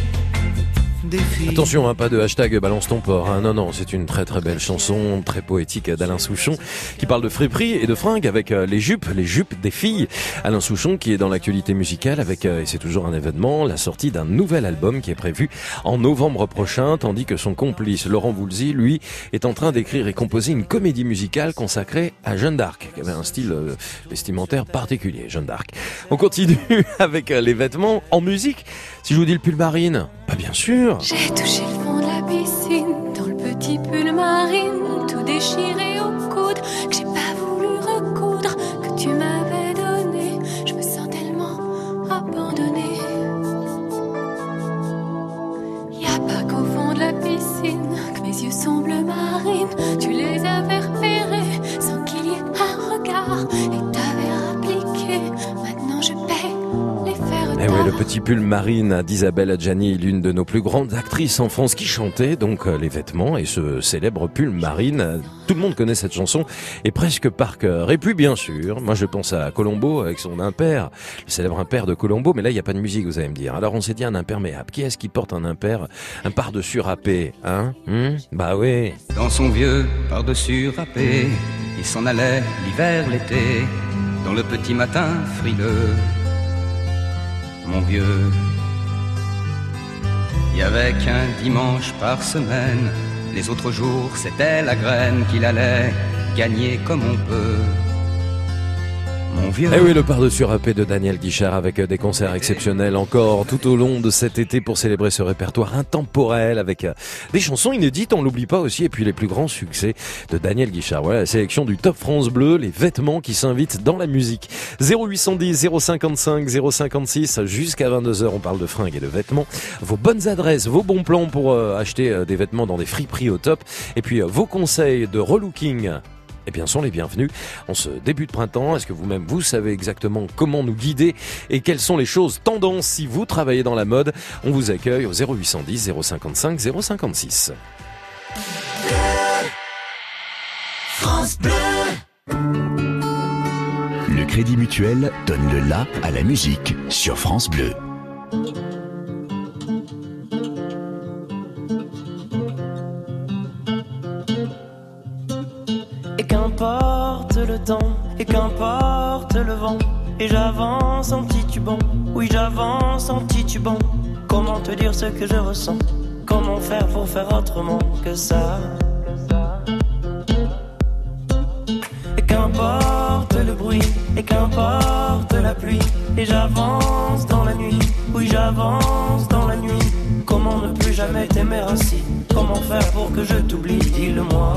Attention, hein, pas de hashtag balance ton port. hein. Non, non, c'est une très très belle chanson, très poétique d'Alain Souchon, qui parle de friperie et de fringues avec euh, les jupes, les jupes des filles. Alain Souchon qui est dans l'actualité musicale avec, euh, et c'est toujours un événement, la sortie d'un nouvel album qui est prévu en novembre prochain, tandis que son complice Laurent Voulzy, lui, est en train d'écrire et composer une comédie musicale consacrée à Jeanne d'Arc, qui avait un style euh, vestimentaire particulier, Jeanne d'Arc. On continue avec les vêtements en musique. Si je vous dis le pull marine, pas bien sûr. J'ai touché le fond de la piscine dans le petit pull marine, tout déchiré au coude, que j'ai pas voulu recoudre, que tu m'avais donné. Je me sens tellement abandonnée. Y a pas qu'au fond de la piscine que mes yeux sont bleu marine. Tu les avais repérés fers Eh oui, le petit pull marine d'Isabelle Adjani, l'une de nos plus grandes actrices en France qui chantait donc euh, les vêtements et ce célèbre pull marine. Tout le monde connaît cette chanson et presque par cœur. Et puis bien sûr, moi je pense à Colombo avec son impair, le célèbre impair de Colombo, mais là il n'y a pas de musique vous allez me dire. Alors on s'est dit un imperméable. Qui est-ce qui porte un impair, un par-dessus râpé, hein Hmm Bah oui. Dans son vieux par-dessus râpé, il s'en allait l'hiver, l'été, dans le petit matin frileux. Mon vieux, il y avait qu'un dimanche par semaine, les autres jours c'était la graine qu'il allait gagner comme on peut. Vieux. Eh oui, le par-dessus râpé de Daniel Guichard avec euh, des concerts exceptionnels encore tout au long de cet été pour célébrer ce répertoire intemporel avec euh, des chansons inédites, on l'oublie pas aussi, et puis les plus grands succès de Daniel Guichard. Voilà la sélection du Top France Bleu, les vêtements qui s'invitent dans la musique. 0810 055 056 jusqu'à 22h, on parle de fringues et de vêtements. Vos bonnes adresses, vos bons plans pour euh, acheter des vêtements dans des friperies au top, et puis vos conseils de relooking eh bien, sont les bienvenus. En ce début de printemps, est-ce que vous-même, vous savez exactement comment nous guider et quelles sont les choses tendances si vous travaillez dans la mode? On vous accueille au 0810 055 056. France Bleu. Le Crédit Mutuel donne le la à la musique sur France Bleu. Et qu'importe le vent, et j'avance en titubant, oui j'avance en titubant. Comment te dire ce que je ressens? Comment faire pour faire autrement que ça? Et qu'importe le bruit, et qu'importe la pluie. Et j'avance dans la nuit, oui j'avance dans la nuit. Comment ne plus jamais t'aimer ainsi? Comment faire pour que je t'oublie? Dis-le-moi.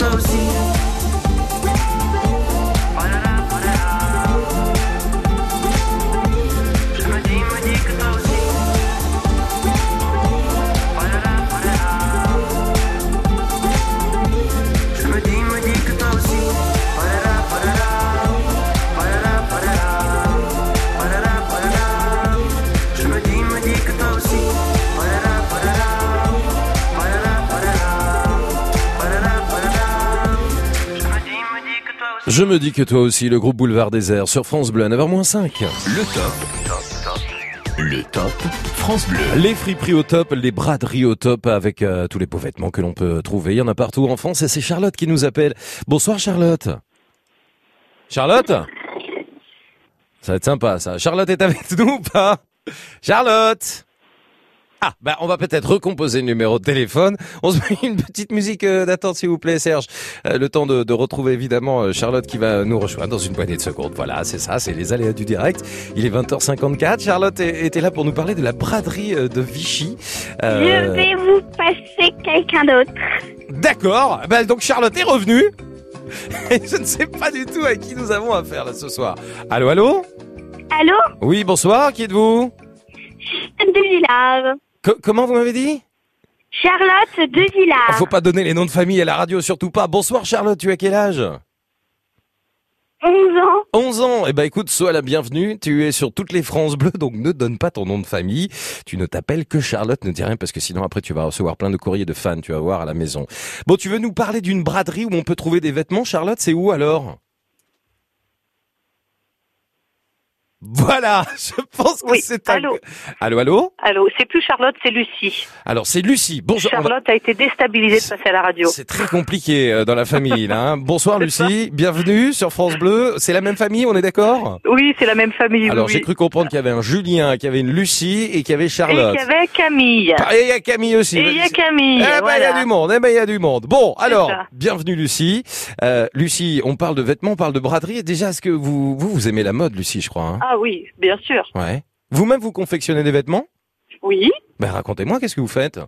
Me Je me dis que toi aussi, le groupe Boulevard Désert sur France Bleu à 9h-5. Le top. Le top France Bleu. Les friperies au top, les braderies au top avec euh, tous les beaux vêtements que l'on peut trouver. Il y en a partout en France et c'est Charlotte qui nous appelle. Bonsoir Charlotte. Charlotte? Ça va être sympa ça. Charlotte est avec nous ou pas? Charlotte ah, bah on va peut-être recomposer le numéro de téléphone. On se met une petite musique euh, d'attente s'il vous plaît Serge. Euh, le temps de, de retrouver évidemment euh, Charlotte qui va nous rejoindre dans une poignée de secondes. Voilà, c'est ça, c'est les aléas du direct. Il est 20h54. Charlotte était là pour nous parler de la braderie de Vichy. Euh, Je vais vous passer quelqu'un d'autre. D'accord. Bah, donc Charlotte est revenue. Et je ne sais pas du tout à qui nous avons affaire là ce soir. Allô, allô? Allô? Oui, bonsoir. Qui êtes-vous? De Villard. Co- Comment vous m'avez dit? Charlotte de Villard. Faut pas donner les noms de famille à la radio, surtout pas. Bonsoir Charlotte, tu as quel âge? 11 ans. 11 ans. Eh ben écoute, sois la bienvenue. Tu es sur toutes les France Bleues, donc ne donne pas ton nom de famille. Tu ne t'appelles que Charlotte, ne dis rien parce que sinon après tu vas recevoir plein de courriers de fans, tu vas voir à la maison. Bon, tu veux nous parler d'une braderie où on peut trouver des vêtements, Charlotte? C'est où alors? Voilà, je pense que c'est un... allô Allô, allô Allô, c'est plus Charlotte, c'est Lucie. Alors c'est Lucie. Bonjour. Charlotte a été déstabilisée de passer à la radio. C'est très compliqué euh, dans la famille là. hein. Bonsoir Lucie, bienvenue sur France Bleu. C'est la même famille, on est d'accord Oui, c'est la même famille. oui, Alors oui. j'ai cru comprendre qu'il y avait un Julien, qu'il y avait une Lucie et qu'il y avait Et Charlotte. qu'il y avait Camille. Ah, Et il y a Camille aussi. Et il y a Camille. Eh ben, il y a du monde, eh ben, il y a du monde. Bon, alors, ça. bienvenue Lucie. Euh, Lucie, on parle de vêtements, on parle de braderie. Déjà, est-ce que vous, vous, vous aimez la mode, Lucie, je crois hein? Ah oui, bien sûr. Ouais. Vous-même, vous confectionnez des vêtements? Oui, Ben, racontez-moi, qu'est-ce que vous faites?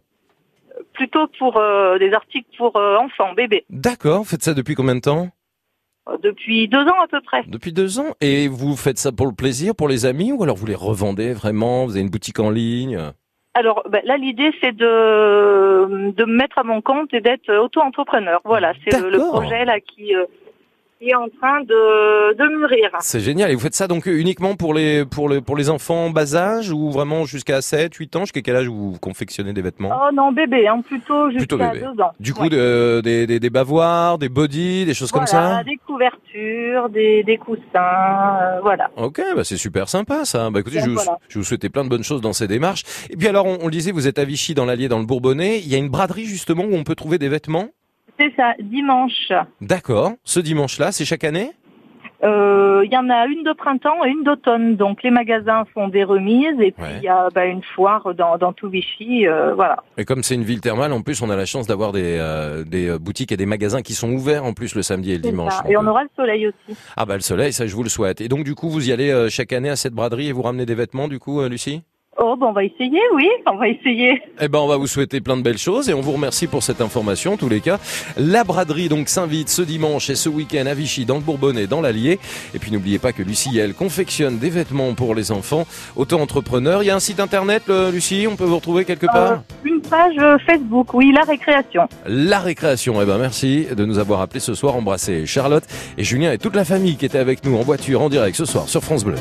Plutôt pour euh, des articles pour euh, enfants, bébés. D'accord, vous faites ça depuis combien de temps? Euh, Depuis deux ans à peu près. Depuis deux ans. Et vous faites ça pour le plaisir, pour les amis, ou alors vous les revendez vraiment? Vous avez une boutique en ligne? Alors ben, là, l'idée, c'est de, de me mettre à mon compte et d'être auto-entrepreneur. Voilà, c'est le, le D'accord. projet là qui, euh, qui est en train de, de mûrir. C'est génial. Et vous faites ça donc uniquement pour les pour les pour les enfants en bas âge ou vraiment jusqu'à 7, 8 ans? Jusqu'à quel âge vous confectionnez des vêtements? Oh non, bébé, hein, plutôt jusqu'à bébé. deux ans. Du coup, de- des, des, des bavoirs, des bodys, des choses comme ça? des couvertures, des, des coussins, euh, voilà. Ok, bah c'est super sympa ça. Bah écoutez, je vous, voilà. je vous souhaitais plein de bonnes choses dans ces démarches. Et puis alors, on, on le disait, vous êtes à Vichy dans l'Allier, dans le Bourbonnais. Il y a une braderie justement où on peut trouver des vêtements? C'est ça, dimanche. D'accord. Ce dimanche-là, c'est chaque année Euh, Il y en a une de printemps et une d'automne. Donc les magasins font des remises et puis il y a bah, une foire dans, dans tout Vichy. euh, voilà. Et comme c'est une ville thermale, en plus, on a la chance d'avoir des, euh, des boutiques et des magasins qui sont ouverts en plus le samedi et le dimanche. Et on aura le soleil aussi. Ah bah le soleil, ça je vous le souhaite. Et donc du coup, vous y allez chaque année à cette braderie et vous ramenez des vêtements du coup, Lucie? Oh, bon, on va essayer, oui, on va essayer. Eh ben, on va vous souhaiter plein de belles choses et on vous remercie pour cette information, en tous les cas. La braderie, donc, s'invite ce dimanche et ce week-end à Vichy, dans le Bourbonnais, dans l'Allier. Et puis, n'oubliez pas que Lucie, elle, confectionne des vêtements pour les enfants. Auto-entrepreneur. Il y a un site internet, le- Lucie, on peut vous retrouver quelque part? Euh, une page euh, Facebook, oui, la récréation. La récréation. Eh ben, merci de nous avoir appelés ce soir. Embrasser Charlotte et Julien et toute la famille qui était avec nous en voiture, en direct ce soir sur France Bleu.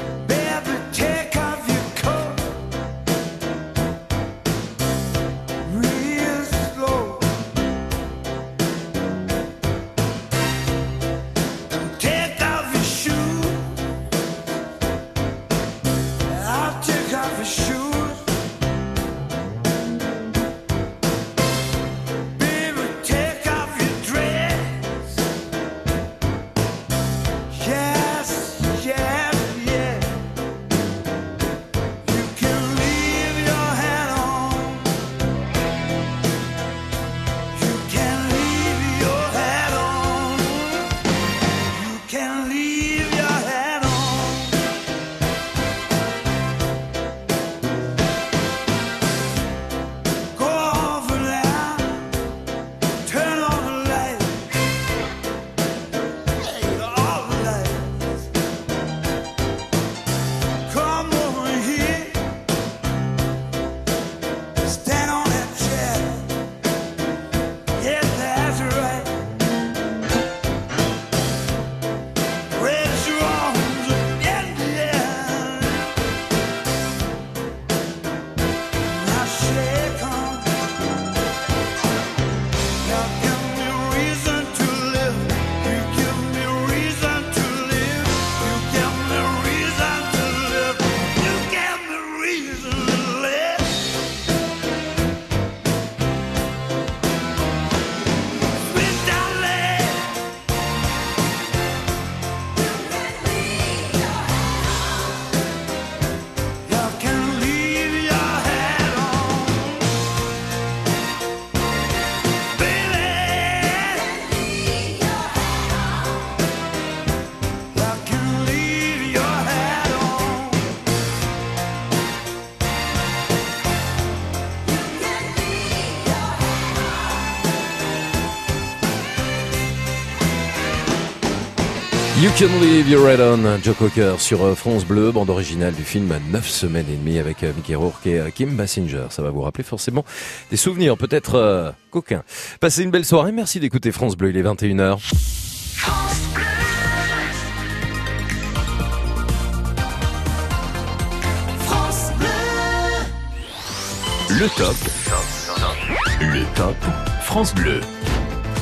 Can Leave Your Red On, Joe Cocker sur euh, France Bleu, bande originale du film 9 semaines et demie avec euh, Mickey Rourke et euh, Kim Basinger. Ça va vous rappeler forcément des souvenirs, peut-être euh, coquins. Passez une belle soirée, merci d'écouter France Bleu, il est 21h. France. Le top. Le top. France Bleu.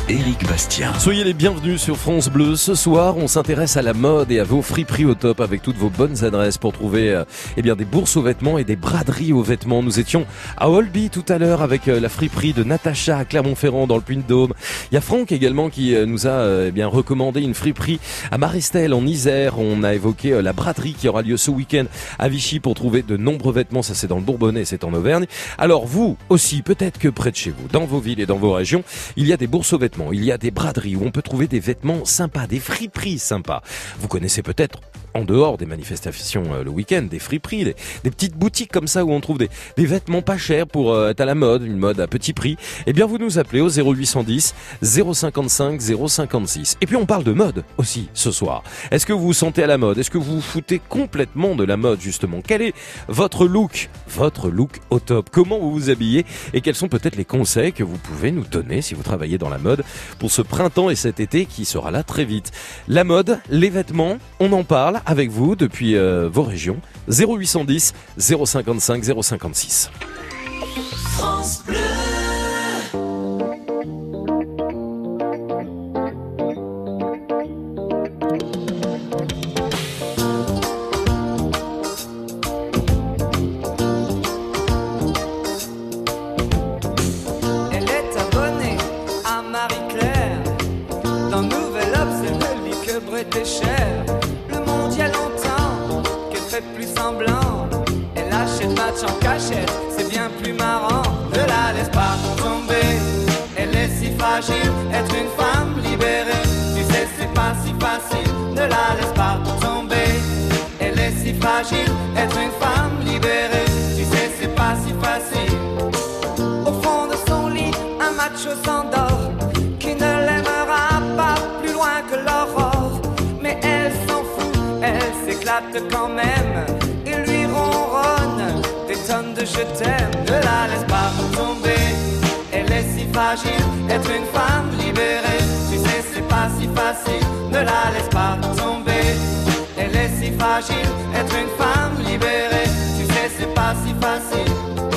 Éric Bastien. Soyez les bienvenus sur France Bleu. Ce soir, on s'intéresse à la mode et à vos friperies au top avec toutes vos bonnes adresses pour trouver eh bien des bourses aux vêtements et des braderies aux vêtements. Nous étions à Holby tout à l'heure avec euh, la friperie de Natacha à Clermont-Ferrand dans le Puy-de-Dôme. Il y a Franck également qui euh, nous a euh, eh bien recommandé une friperie à Maristel en Isère. On a évoqué euh, la braderie qui aura lieu ce week-end à Vichy pour trouver de nombreux vêtements. Ça c'est dans le Bourbonnais, c'est en Auvergne. Alors vous aussi, peut-être que près de chez vous, dans vos villes et dans vos régions, il y a des bourses aux vêtements, il y a des braderies où on peut trouver des vêtements sympas, des friperies sympas. Vous connaissez peut-être en dehors des manifestations euh, le week-end, des friperies, des, des petites boutiques comme ça où on trouve des, vêtements pas chers pour euh, être à la mode, une mode à petit prix. Eh bien, vous nous appelez au 0810 055 056. Et puis, on parle de mode aussi ce soir. Est-ce que vous vous sentez à la mode? Est-ce que vous vous foutez complètement de la mode justement? Quel est votre look? Votre look au top? Comment vous vous habillez? Et quels sont peut-être les conseils que vous pouvez nous donner si vous travaillez dans la mode? Pour ce printemps et cet été qui sera là très vite. La mode, les vêtements, on en parle avec vous depuis euh, vos régions. 0810 055 056. France Bleu. Le monde y a longtemps qu'elle fait plus semblant. Elle achète match en cachette, c'est bien plus marrant. Ne la laisse pas tomber, elle est si fragile. Être une femme quand même et lui ronronne des tonnes de je t'aime. Ne la laisse pas tomber, elle est si fragile. Être une femme libérée, tu sais, c'est pas si facile. Ne la laisse pas tomber, elle est si fragile. Être une femme libérée, tu sais, c'est pas si facile.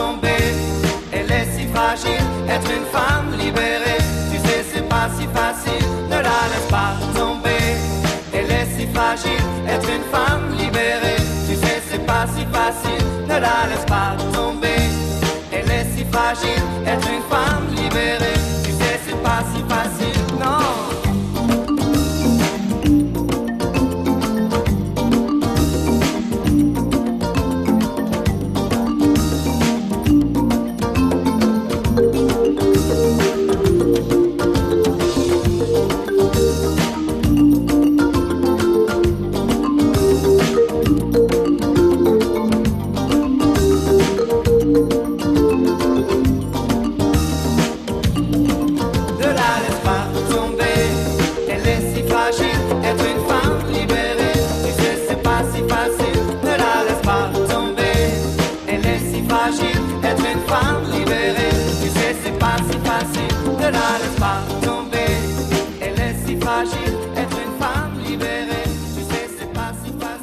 Femme libérée. Tu sais, c'est pas si facile. Ne la laisse pas tomber. Elle est si fragile, être une femme libérée.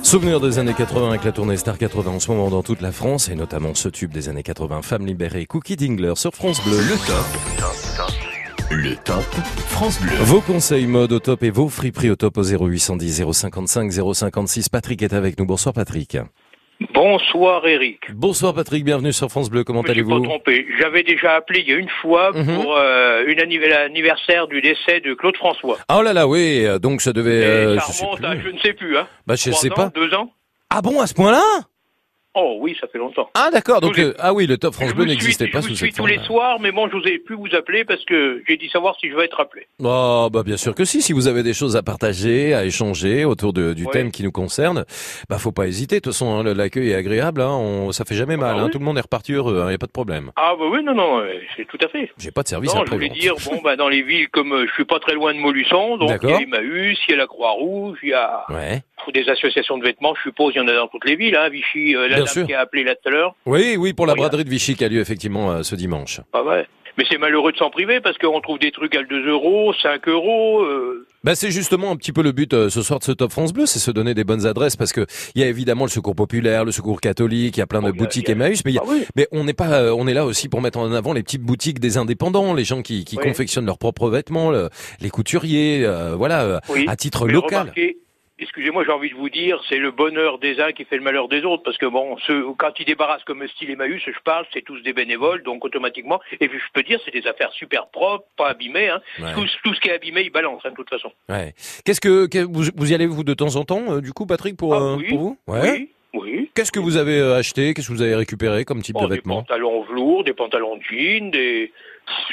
Souvenir des années 80 avec la tournée Star 80 en ce moment dans toute la France et notamment ce tube des années 80, Femme libérée, Cookie Dingler sur France Bleu. Le top. Le top France Bleu. Vos conseils mode au top et vos friperies au top au 0810 055 056. Patrick est avec nous. Bonsoir Patrick. Bonsoir Eric. Bonsoir Patrick, bienvenue sur France Bleu. Comment Je me suis pas allez-vous trompé. J'avais déjà appelé il y a une fois Mhm. pour euh, une l'anniversaire du décès de Claude François. Oh là là, oui, euh, donc ça devait... Et euh, ça je sais remonte plus. à je ne sais plus. Hein. Bah, je Trois sais ans, pas. Deux ans Ah bon, à ce point-là? Oh oui, ça fait longtemps. Ah d'accord, donc euh, ah oui, le top France Je Bleu vous n'existait suis- pas je vous sous suis cette tous les forme. soirs, mais bon, je n'osais plus vous appeler parce que j'ai dit savoir si je vais être appelé. Oh bah bien sûr que si, si vous avez des choses à partager, à échanger autour de- du Ouais. thème qui nous concerne, bah faut pas hésiter. De toute façon, hein, l'accueil est agréable, hein, on, ça fait jamais mal. Ah hein, oui. tout le monde est reparti heureux, il y a pas de problème. Ah bah oui, non, non, euh, c'est tout à fait. J'ai pas de service Non, je après. voulais dire, bon, bah, dans les villes comme euh, je suis pas très loin de Molusson, donc il y a Emmaüs, il y a la Croix-Rouge, il y a Ouais. Des associations de vêtements, je suppose, il y en a dans toutes les villes, hein, Vichy, euh, la Bien dame sûr. qui a appelé là tout à l'heure. Oui, oui, pour la Regarde. braderie de Vichy qui a lieu effectivement euh, ce dimanche. Ah ouais. Mais c'est malheureux de s'en priver parce qu'on trouve des trucs à 2 euros, 5 euros. euh, Bah c'est justement un petit peu le but euh, ce soir de ce Top France Bleu, c'est se donner des bonnes adresses parce que il y a évidemment le secours populaire, le secours catholique, il y a plein de boutiques Emmaüs, mais, il y a- mais on n'est pas, euh, on est là aussi pour mettre en avant les petites boutiques des indépendants, les gens qui, qui Oui. confectionnent leurs propres vêtements, le- les couturiers, euh, voilà, Oui. à titre Mais local. remarquez, excusez-moi, j'ai envie de vous dire, c'est le bonheur des uns qui fait le malheur des autres, parce que bon, ceux, quand ils débarrassent comme style Emmaüs, je parle, c'est tous des bénévoles, donc automatiquement, et puis je peux dire, c'est des affaires super propres, pas abîmées, hein. Ouais. Tout, tout ce qui est abîmé, ils balancent, hein, de toute façon. Ouais. Qu'est-ce que, que- vous, vous y allez vous de temps en temps, euh, du coup, Patrick, pour, euh, Ah oui, pour vous? Oui, oui. Qu'est-ce que vous avez euh, acheté? Qu'est-ce que vous avez récupéré comme type Oh, de des vêtements? pantalons velours, des pantalons de jean, des...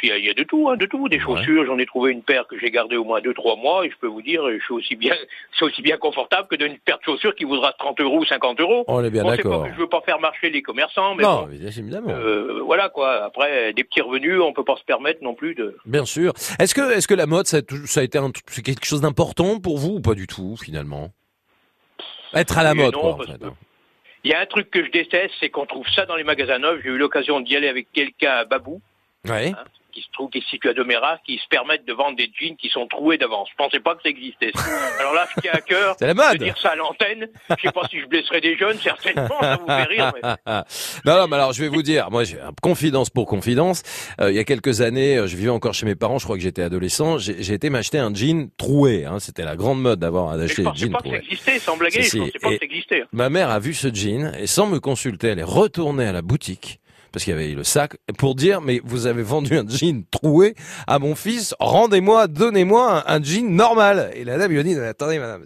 Il y, a, il y a de tout, hein, de tout. Des chaussures, j'en ai trouvé une paire que j'ai gardée au moins 2-3 mois et je peux vous dire, je suis aussi bien, c'est aussi bien confortable que d'une paire de chaussures qui vaudra 30 euros ou 50 euros. On est bien Bon, d'accord. je veux pas faire marcher les commerçants, mais Non, bon, évidemment. euh, voilà quoi. Après, des petits revenus, on peut pas se permettre non plus de. Bien sûr. Est-ce que, est-ce que la mode, ça a, tou- ça a été un, c'est quelque chose d'important pour vous ou pas du tout, finalement? Être à la mode, non, quoi, en parce fait. que Il y a un truc que je déteste, c'est qu'on trouve ça dans les magasins neufs. J'ai eu l'occasion d'y aller avec quelqu'un à Babou. Ouais. hein, qui se trouve, qui se situe à Doméra, qui se permettent de vendre des jeans qui sont troués d'avance. Je pensais pas que ça existait. Alors là, ce qui a à cœur, C'est la mode. de dire ça à l'antenne, je sais pas si je blesserai des jeunes, certainement, ça vous fait rire. mais- non, non, mais alors je vais vous dire, moi, j'ai confidence pour confidence. euh, il y a quelques années, euh, je vivais encore chez mes parents. Je crois que j'étais adolescent. J'ai j'ai été m'acheter un jean troué. Hein, C'était la grande mode d'avoir d'acheter je des pensais jeans pas que ça troués. existait, sans blaguer, Si, si. je pensais pas Et- que ça existait. Ma mère a vu ce jean et sans me consulter, elle est retournée à la boutique parce qu'il y avait le sac pour dire mais vous avez vendu un jean troué à mon fils, rendez-moi, donnez-moi un, un jean normal. Et la dame lui a dit attendez madame,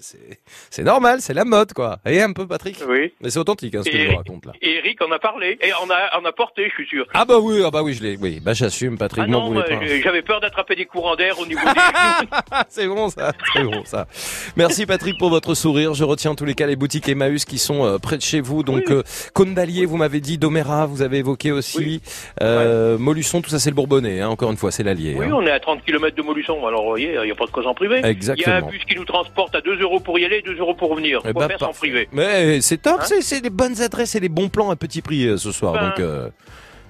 c'est normal, c'est la mode quoi. Et un peu Patrick. Oui. Mais c'est authentique hein, ce que je vous raconte là. Et Eric en a parlé, et en a, en a porté, je suis sûr. Ah bah oui, ah bah oui, je l'ai. Oui, bah j'assume Patrick, Ah non, j'ai- j'avais peur d'attraper des courants d'air au niveau des c'est bon ça, c'est bon ça. Merci Patrick pour votre sourire. Je retiens en tous les cas les boutiques Emmaüs qui sont euh, près de chez vous. Donc euh, Cône d'Allier, vous m'avez dit, Doméra, vous avez évoqué aussi. Euh, Molusson, tout ça c'est le Bourbonnais. Hein, encore une fois, c'est l'Allier. Oui, hein. on est à 30 km de Molusson, alors vous voyez, il n'y a pas de cause en privé. Exactement. Il y a un bus qui nous transporte à 2 euros pour y aller, 2 euros pour revenir. Eh Faut ben, faire. Mais c'est top, Hein c'est les bonnes adresses et les bons plans à petit prix euh, ce soir. Ben, donc euh,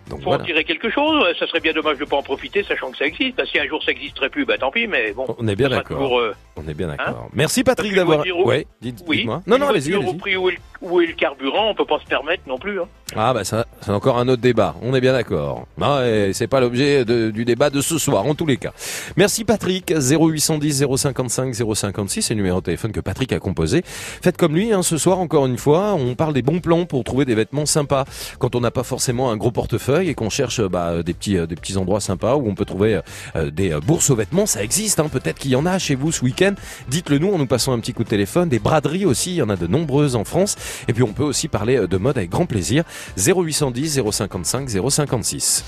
donc Faut voilà. en tirer quelque chose, ça serait bien dommage de pas en profiter, sachant que ça existe. Parce que si un jour ça n'existerait plus, bah tant pis, mais bon. On est bien d'accord. euh, On est bien d'accord. hein Merci Patrick d'avoir. Ouais, dites, Oui. dites-moi. Non, Une non, allez-y, allez-y. Au prix où est, le, où est le carburant, on peut pas se permettre non plus. Hein. Ah bah ça, c'est encore un autre débat. On est bien d'accord. Et c'est pas l'objet du débat de ce soir, en tous les cas. Merci Patrick. 0810 055 056, c'est le numéro de téléphone que Patrick a composé. Faites comme lui, hein, ce soir encore une fois, on parle des bons plans pour trouver des vêtements sympas. Quand on n'a pas forcément un gros portefeuille et qu'on cherche bah, des petits euh, des petits endroits sympas où on peut trouver euh, des euh, bourses aux vêtements, ça existe. Hein. Peut-être qu'il y en a chez vous ce week-end. Dites-le nous en nous passant un petit coup de téléphone. Des braderies aussi, il y en a de nombreuses en France. Et puis on peut aussi parler euh, de mode avec grand plaisir. 0810 055 056.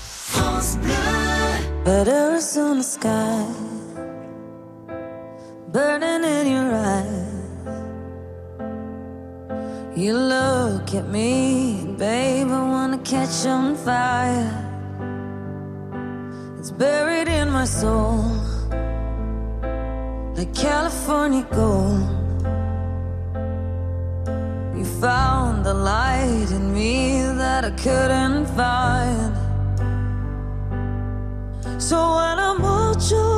Butter is on the sky, burning in your eyes. You look at me, babe, I wanna catch on fire. It's buried in my soul, like California gold. You found the light in me that I couldn't find. So when I'm all choked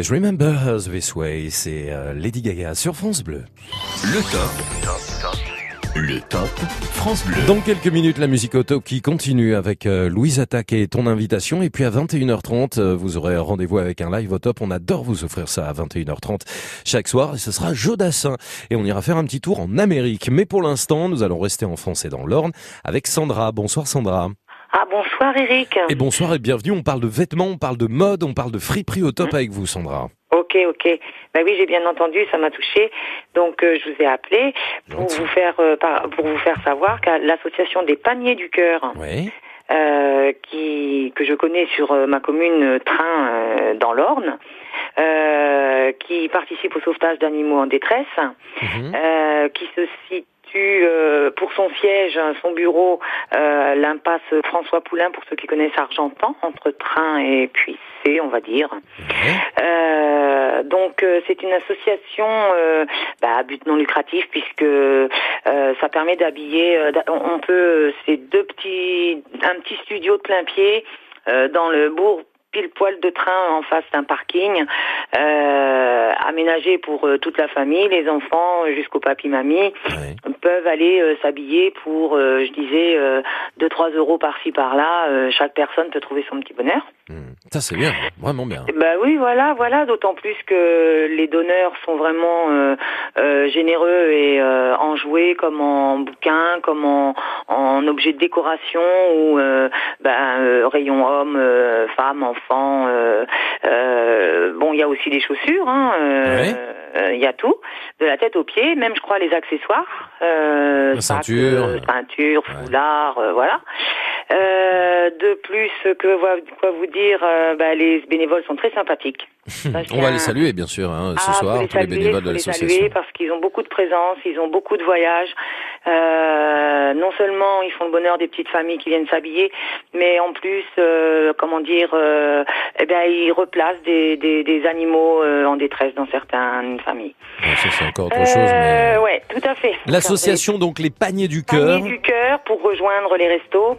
Always remember us this way, c'est euh, Lady Gaga sur France Bleu. Le top. Le top France Bleu. Dans quelques minutes, la musique auto qui continue avec euh, Louise Attaque et ton invitation. Et puis à 21h30, euh, vous aurez rendez-vous avec un live au top. On adore vous offrir ça à 21h30 chaque soir. Et ce sera Jodassin. Et on ira faire un petit tour en Amérique. Mais pour l'instant, nous allons rester en France et dans l'Orne avec Sandra. Bonsoir Sandra. Ah bonsoir Eric. Et bonsoir et bienvenue. On parle de vêtements, on parle de mode, on parle de friperie au top avec vous Sandra. Ok, ok. Ben oui, j'ai bien entendu, ça m'a touché. Donc euh, je vous ai appelé pour vous faire euh, par- pour vous faire savoir qu'à l'association des paniers du cœur, Oui. euh, qui que je connais sur ma commune Train dans l'Orne, qui participe au sauvetage d'animaux en détresse, euh, qui se situe euh, pour son siège, hein, son bureau, euh, l'impasse François Poulain, pour ceux qui connaissent Argentan, entre Train et Puissé, on va dire. Euh, donc euh, c'est une association euh, bah, à but non lucratif puisque euh, ça permet d'habiller. euh, on on peut, c'est deux petits, un petit studio de plein pied euh, dans le bourg pile poil de train en face d'un parking euh, aménagé pour euh, toute la famille, les enfants euh, jusqu'au papy mamie peuvent aller euh, s'habiller pour, je disais, euh, 2-3 euros par-ci par-là. Chaque personne peut trouver son petit bonheur. Ça c'est bien, vraiment bien. Bah oui, voilà, voilà. D'autant plus que les donneurs sont vraiment généreux et euh, enjoués, comme en bouquins, comme en, en objets de décoration ou ben, rayon homme, femme, enfant. Euh, euh, bon, il y a aussi des chaussures. hein, euh, euh, Il y a tout, de la tête aux pieds, même je crois les accessoires, euh, La sac, ceinture. euh, ceinture, foulard, voilà. Euh, de plus, que quoi vous dire, euh, bah, les bénévoles sont très sympathiques. On va les saluer bien sûr hein, ce Ah, soir, les tous les saluer, bénévoles faut de les l'association. saluer parce qu'ils ont beaucoup de présence, ils ont beaucoup de voyages. Euh, non seulement ils font le bonheur des petites familles qui viennent s'habiller, mais en plus, euh, comment dire, euh, eh bien, ils replacent des, des, des animaux euh, en détresse dans certaines familles. Ouais, ça c'est encore autre chose. Mais... Ouais, tout à fait. L'association donc les paniers du cœur. Panier du cœur pour rejoindre les restos.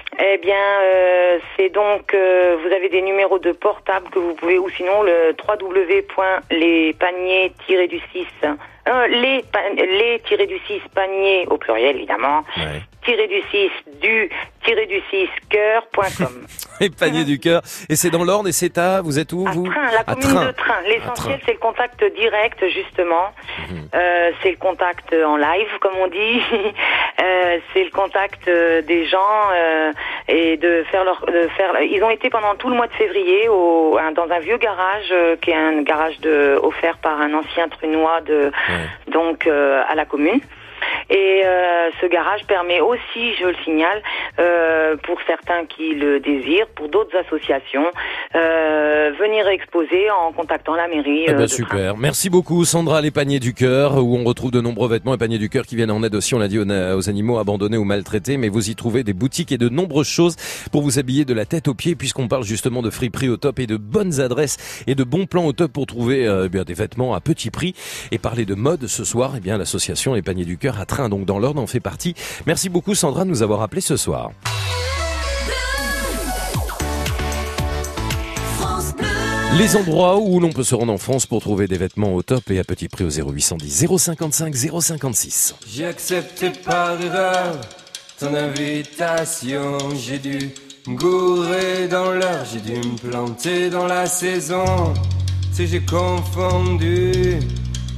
Eh bien, euh, c'est donc euh, vous avez des numéros de portable que vous pouvez ou sinon le www.lespaniers-du-6 euh, les les tirés du 6 paniers au pluriel évidemment tiré du 6 du tiré du 6 cœur.com. Les paniers du cœur. Et c'est dans l'Orne et c'est à, vous êtes où vous Train, la À commune Train. de Train. L'essentiel, c'est le contact direct, justement. Mhm. Euh, c'est le contact en live, comme on dit. Euh, c'est le contact euh, des gens euh, et de faire leur, de faire. Ils ont été pendant tout le mois de février au, dans un vieux garage euh, qui est un garage de, offert par un ancien trunois de donc euh, à la commune. Et euh, ce garage permet aussi, je le signale, euh, pour certains qui le désirent, pour d'autres associations, euh, venir exposer en contactant la mairie. Eh ben, super. Merci beaucoup Sandra, les paniers du cœur, où on retrouve de nombreux vêtements et paniers du cœur qui viennent en aide aussi, on l'a dit, aux, animaux abandonnés ou maltraités, mais vous y trouvez des boutiques et de nombreuses choses pour vous habiller de la tête aux pieds, puisqu'on parle justement de friperie au top et de bonnes adresses et de bons plans au top pour trouver euh, eh bien, des vêtements à petit prix. Et parler de mode ce soir, eh bien l'association Les Paniers du Cœur Train, donc dans l'ordre, en fait partie. Merci beaucoup Sandra de nous avoir appelé ce soir. Les endroits où l'on peut se rendre en France pour trouver des vêtements au top et à petit prix au 0810 055 056. J'ai accepté par erreur ton invitation. J'ai dû me gourer dans l'heure, j'ai dû me planter dans la saison. Tu j'ai confondu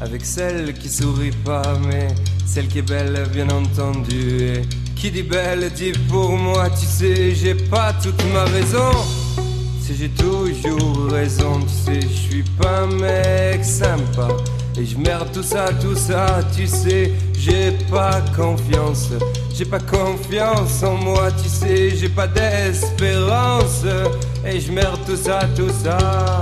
avec celle qui sourit pas, mais celle qui est belle, bien entendu. Et qui dit belle dit pour moi, tu sais, j'ai pas toute ma raison. Sais, j'ai toujours raison, tu sais, je suis pas un mec sympa. Et je merde tout ça, tout ça, tu sais, j'ai pas confiance. J'ai pas confiance en moi, tu sais, j'ai pas d'espérance. Et je merde tout ça, tout ça.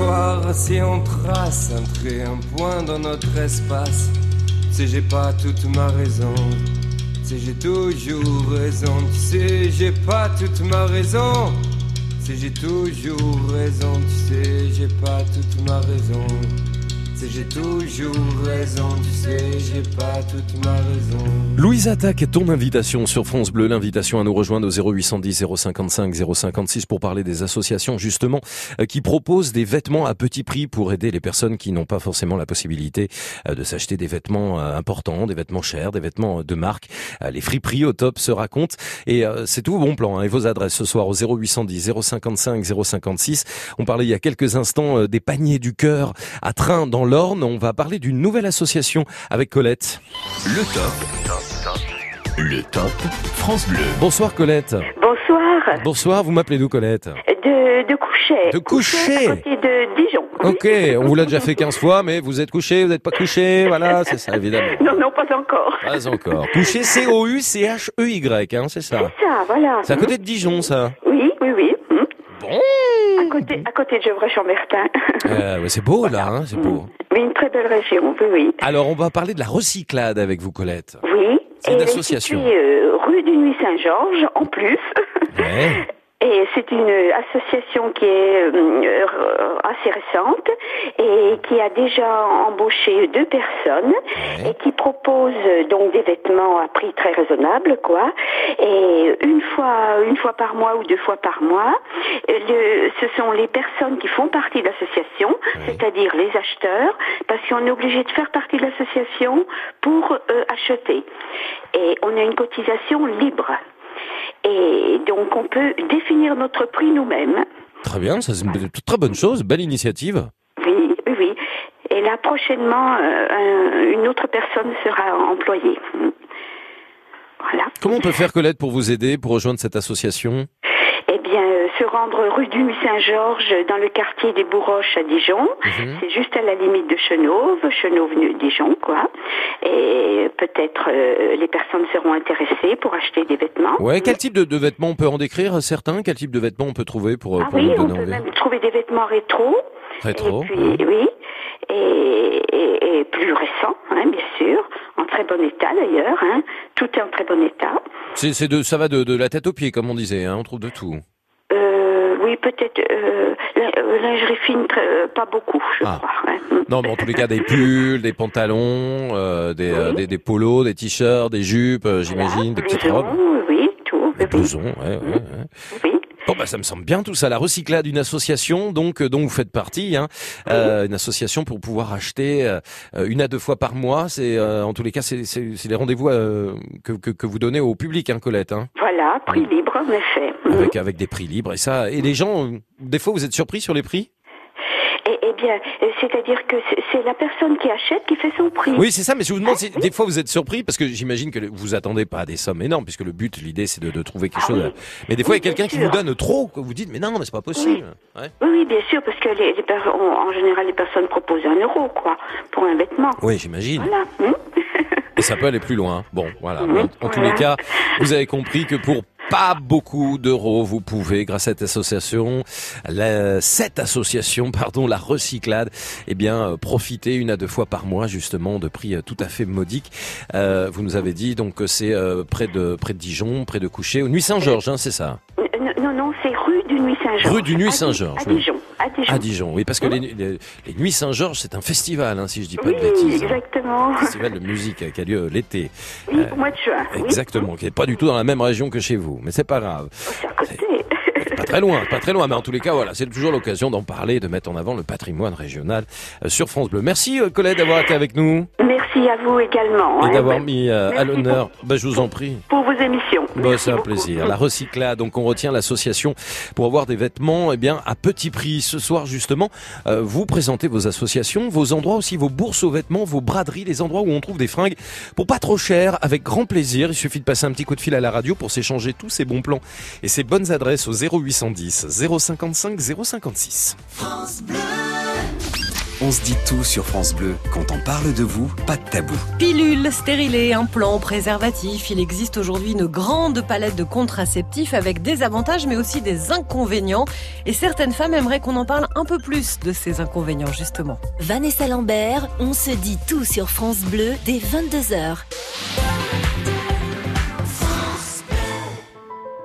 Savoir si on trace un trait, un point dans notre espace. Tu sais, j'ai pas toute ma raison. Tu sais, j'ai toujours raison. Tu sais, j'ai pas toute ma raison. Tu sais, j'ai toujours raison. Tu sais, j'ai pas toute ma raison. Tu sais, j'ai toujours raison. Tu sais, j'ai pas toute ma raison. Louise Attaque ton invitation sur France Bleu, l'invitation à nous rejoindre au 0810 055 056 pour parler des associations justement euh, qui proposent des vêtements à petit prix pour aider les personnes qui n'ont pas forcément la possibilité euh, de s'acheter des vêtements euh, importants, des vêtements chers, des vêtements de marque. Les friperies au top se racontent et c'est tout bon plan. hein. Et vos adresses ce soir au 0810 055 056. On parlait il y a quelques instants des paniers du cœur à train dans l'Orne. On va parler d'une nouvelle association avec Colette. Le top. Le top France Bleu. Bonsoir Colette. Bonsoir. Bonsoir, vous m'appelez d'où Colette De, de coucher. De coucher. À côté de Dijon. Ok, on vous l'a déjà fait 15 fois, mais vous êtes couché, vous n'êtes pas couché, voilà, c'est ça évidemment. Non, non, pas encore. Pas encore. Couché C-O-U-C-H-E-Y, hein, c'est ça. Ça, voilà. C'est à côté de Dijon, ça. Oui, oui, oui. À côté, à côté de Gevrey-Chambertin. Euh, ouais, c'est beau là, hein, c'est beau. Oui, une très belle région, oui, oui. Alors, on va parler de la recyclade avec vous, Colette. Oui. C'est une Et elle est association. située, euh, rue du Nuit Saint-Georges, en plus. Ouais. Et c'est une association qui est euh, assez récente et qui a déjà embauché deux personnes et qui propose euh, donc des vêtements à prix très raisonnable, quoi. Et une fois, une fois par mois ou deux fois par mois, euh, le- ce sont les personnes qui font partie de l'association, c'est-à-dire les acheteurs, parce qu'on est obligé de faire partie de l'association pour euh, acheter. Et on a une cotisation libre. Et donc on peut définir notre prix nous-mêmes. Très bien, ça c'est une très bonne chose, belle initiative. Oui, oui, oui. Et là prochainement, euh, un- une autre personne sera employée. Voilà. Comment on peut faire, Colette, pour vous aider, pour rejoindre cette association? Eh bien, euh, se rendre rue du Saint-Georges, dans le quartier des Bourroches à Dijon. Mhm. C'est juste à la limite de Chenauve, Chenauve-Dijon, quoi. Et peut-être euh, les personnes seront intéressées pour acheter des vêtements. Ouais, quel type de, de vêtements on peut en décrire certains? Quel type de vêtements on peut trouver pour, Ah pour oui, nous on donner peut envie? même trouver des vêtements rétro. Rétro. Et puis, oui. Et, et- et plus récents, hein, bien sûr. En très bon état d'ailleurs. Hein. Tout est en très bon état. C'est, de, ça va de, de la tête aux pieds, comme on disait, hein, on trouve de tout. Euh, oui, peut-être euh, la- euh, très- pas beaucoup, je Ah. crois. ouais. Non, mais en tous les cas, des pulls, des pantalons, euh, des, euh, des, des polos, des t-shirts, des jupes, j'imagine, des petites robes. Oui, oui, tout. Des blousons, ouais, ouais, ouais. Bon, bah, ça me semble bien tout ça. La recyclade d'une association, donc, euh, dont vous faites partie, hein, euh, une association pour pouvoir acheter euh, une à deux fois par mois. C'est, euh, en tous les cas, c'est, les rendez-vous euh, que, que, que vous donnez au public, hein, Colette, hein, Voilà, prix libre, en effet. avec, avec des prix libres et ça. Et les gens, euh, des fois, vous êtes surpris sur les prix? Eh bien, euh, c'est-à-dire que c'est- la personne qui achète qui fait son prix. Oui, c'est ça, mais je vous demande si des fois vous êtes surpris parce que j'imagine que vous attendez pas à des sommes énormes puisque le but, l'idée, c'est de, de trouver quelque chose. à- Mais des fois, il y a quelqu'un qui vous donne trop, que vous dites, mais non, mais c'est pas possible. Ouais. Oui, bien sûr, parce que les, les per- en général, les personnes proposent un euro, quoi, pour un vêtement. Oui, j'imagine. Voilà. hum. Et ça peut aller plus loin. Bon, voilà. En, en tous les cas, vous avez compris que pour pas beaucoup d'euros. Vous pouvez, grâce à cette association, la, cette association, pardon, la Recyclade, eh bien, euh, profiter une à deux fois par mois, justement, de prix euh, tout à fait modiques. Euh, vous nous avez dit donc que c'est euh, près de près de Dijon, près de Couchet, au Nuit Saint-Georges, hein, c'est ça? Euh, Non, non, c'est rue du Nuit Saint-Georges. Rue du Nuit À Saint-Georges. À. Dijon. À Dijon. À Dijon, oui, parce que les, les- les Nuits Saint-Georges, c'est un festival, hein, si je dis pas Oui, de bêtises. hein. exactement. Un festival de musique qui a lieu l'été. Oui, Euh, au mois de juin. oui. Exactement, qui est pas du tout dans la même région que chez vous, mais c'est pas grave. C'est à côté. Pas très loin, pas très loin, mais en tous les cas, voilà, c'est toujours l'occasion d'en parler, de mettre en avant le patrimoine régional euh, sur France Bleu. Merci euh, Colette d'avoir été avec nous Merci à vous également. et hein, d'avoir mis euh, à l'honneur. Ben, je vous en prie. pour vos émissions. Bah, c'est un plaisir. La Recyclade, donc on retient l'association pour avoir des vêtements eh bien à petit prix. Ce soir justement, euh, vous présentez vos associations, vos endroits aussi, vos bourses aux vêtements, vos braderies, les endroits où on trouve des fringues pour pas trop cher, avec grand plaisir. Il suffit de passer un petit coup de fil à la radio pour s'échanger tous ces bons plans et ces bonnes adresses au 0810 055 056. On se dit tout sur France Bleu. Quand on parle de vous, pas de tabou. Pilule, stérilé, implant, préservatif, il existe aujourd'hui une grande palette de contraceptifs avec des avantages mais aussi des inconvénients. Et certaines femmes aimeraient qu'on en parle un peu plus de ces inconvénients justement. Vanessa Lambert, on se dit tout sur France Bleu dès 22h.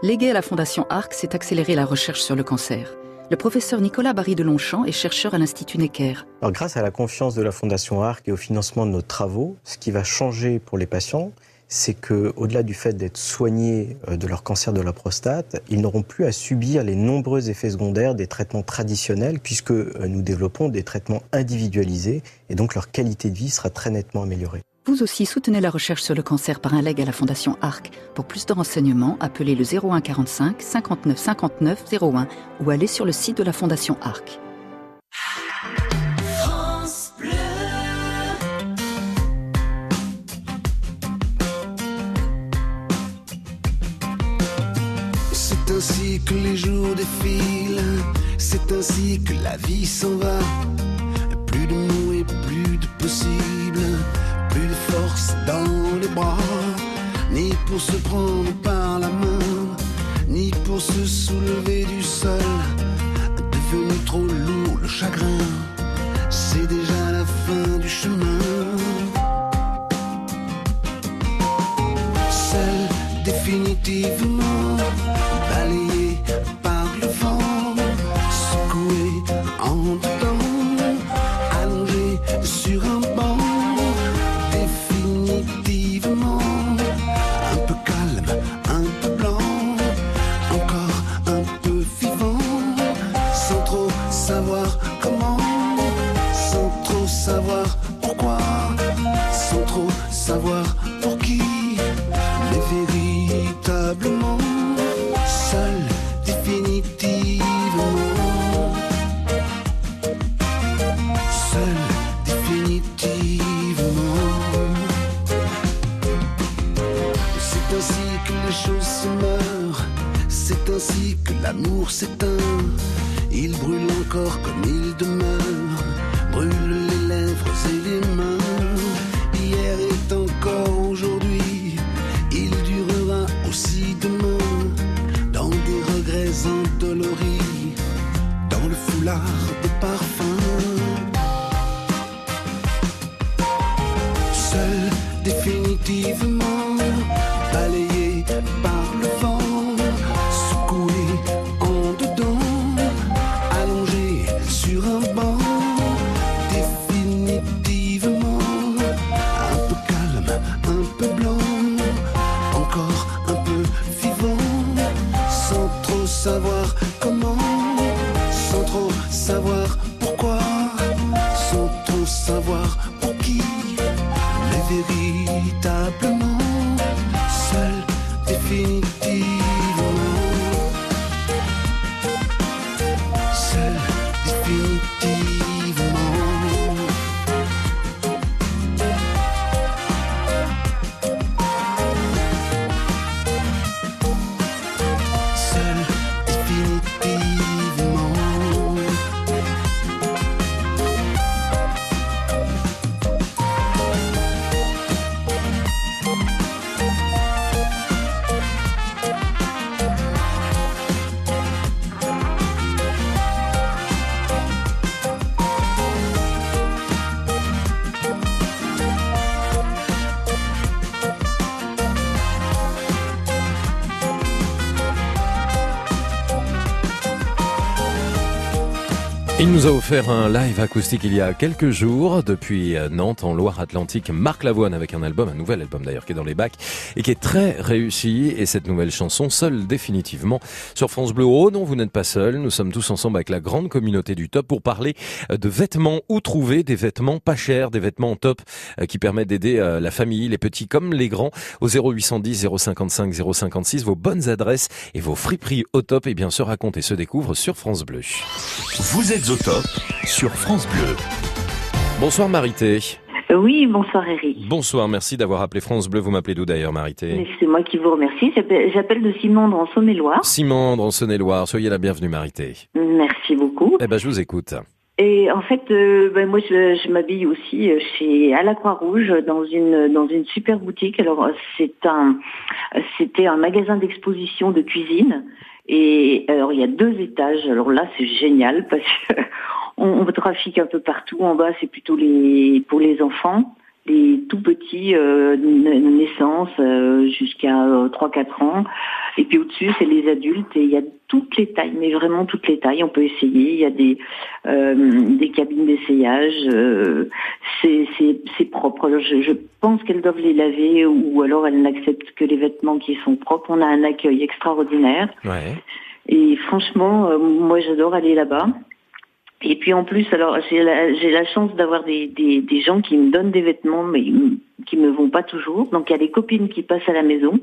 Légué à la Fondation ARC, c'est accélérer la recherche sur le cancer. Le professeur Nicolas Barry de Longchamp est chercheur à l'Institut Necker. Grâce à la confiance de la Fondation ARC et au financement de nos travaux, ce qui va changer pour les patients, c'est que, au-delà du fait d'être soignés euh, de leur cancer de la prostate, ils n'auront plus à subir les nombreux effets secondaires des traitements traditionnels, puisque euh, nous développons des traitements individualisés, et donc leur qualité de vie sera très nettement améliorée. Vous aussi soutenez la recherche sur le cancer par un leg à la Fondation ARC. Pour plus de renseignements, appelez le 01 45 59 59 01 ou allez sur le site de la Fondation ARC. C'est ainsi que les jours défilent, c'est ainsi que la vie s'en va. Plus de mots et plus de possible, plus de dans les bras, ni pour se prendre par la main, ni pour se soulever du sol. Devenu trop lourd le chagrin, c'est déjà la fin du chemin. Seul définitivement nous a offert un live acoustique il y a quelques jours depuis euh, Nantes en Loire-Atlantique. Marc Lavoine avec un album, un nouvel album d'ailleurs qui est dans les bacs et qui est très réussi. Et cette nouvelle chanson, seule définitivement sur France Bleu Rhône. Non, vous n'êtes pas seul. Nous sommes tous ensemble avec la grande communauté du top pour parler euh, de vêtements. Où trouver des vêtements pas chers, des vêtements top euh, qui permettent d'aider euh, la famille, les petits comme les grands au 0810 055 056. Vos bonnes adresses et vos friperies au top et bien se racontent et se découvrent sur France Bleu. Vous êtes au top sur France Bleu. Bonsoir Marité. Oui, bonsoir Eric. Bonsoir, merci d'avoir appelé France Bleu. Vous m'appelez d'où d'ailleurs Marité C'est moi qui vous remercie. J'appelle de Simondre en Saône-et-Loire. Simandre en Saône-et-Loire. Soyez la bienvenue Marité. Merci beaucoup. Eh ben je vous écoute. Et en fait, euh, ben, moi, je, je m'habille aussi euh, chez à la Croix-Rouge dans une dans une super boutique. Alors euh, c'est un c'était un magasin d'exposition de cuisine. Et alors il y a deux étages. Alors là, c'est génial parce que on, on trafique un peu partout. En bas, c'est plutôt les pour les enfants, les tout petits euh, naissance euh, jusqu'à euh, 3-4 ans. Et puis au-dessus, c'est les adultes et il y a toutes les tailles, mais vraiment toutes les tailles. On peut essayer. Il y a des euh, des cabines d'essayage. euh, c'est propre. Alors, je, je pense qu'elles doivent les laver ou alors elles n'acceptent que les vêtements qui sont propres. On a un accueil extraordinaire. Ouais. Et franchement, euh, moi j'adore aller là-bas. Et puis en plus, alors j'ai la, la chance d'avoir des, des, des gens qui me donnent des vêtements, mais qui me vont pas toujours. Donc il y a des copines qui passent à la maison.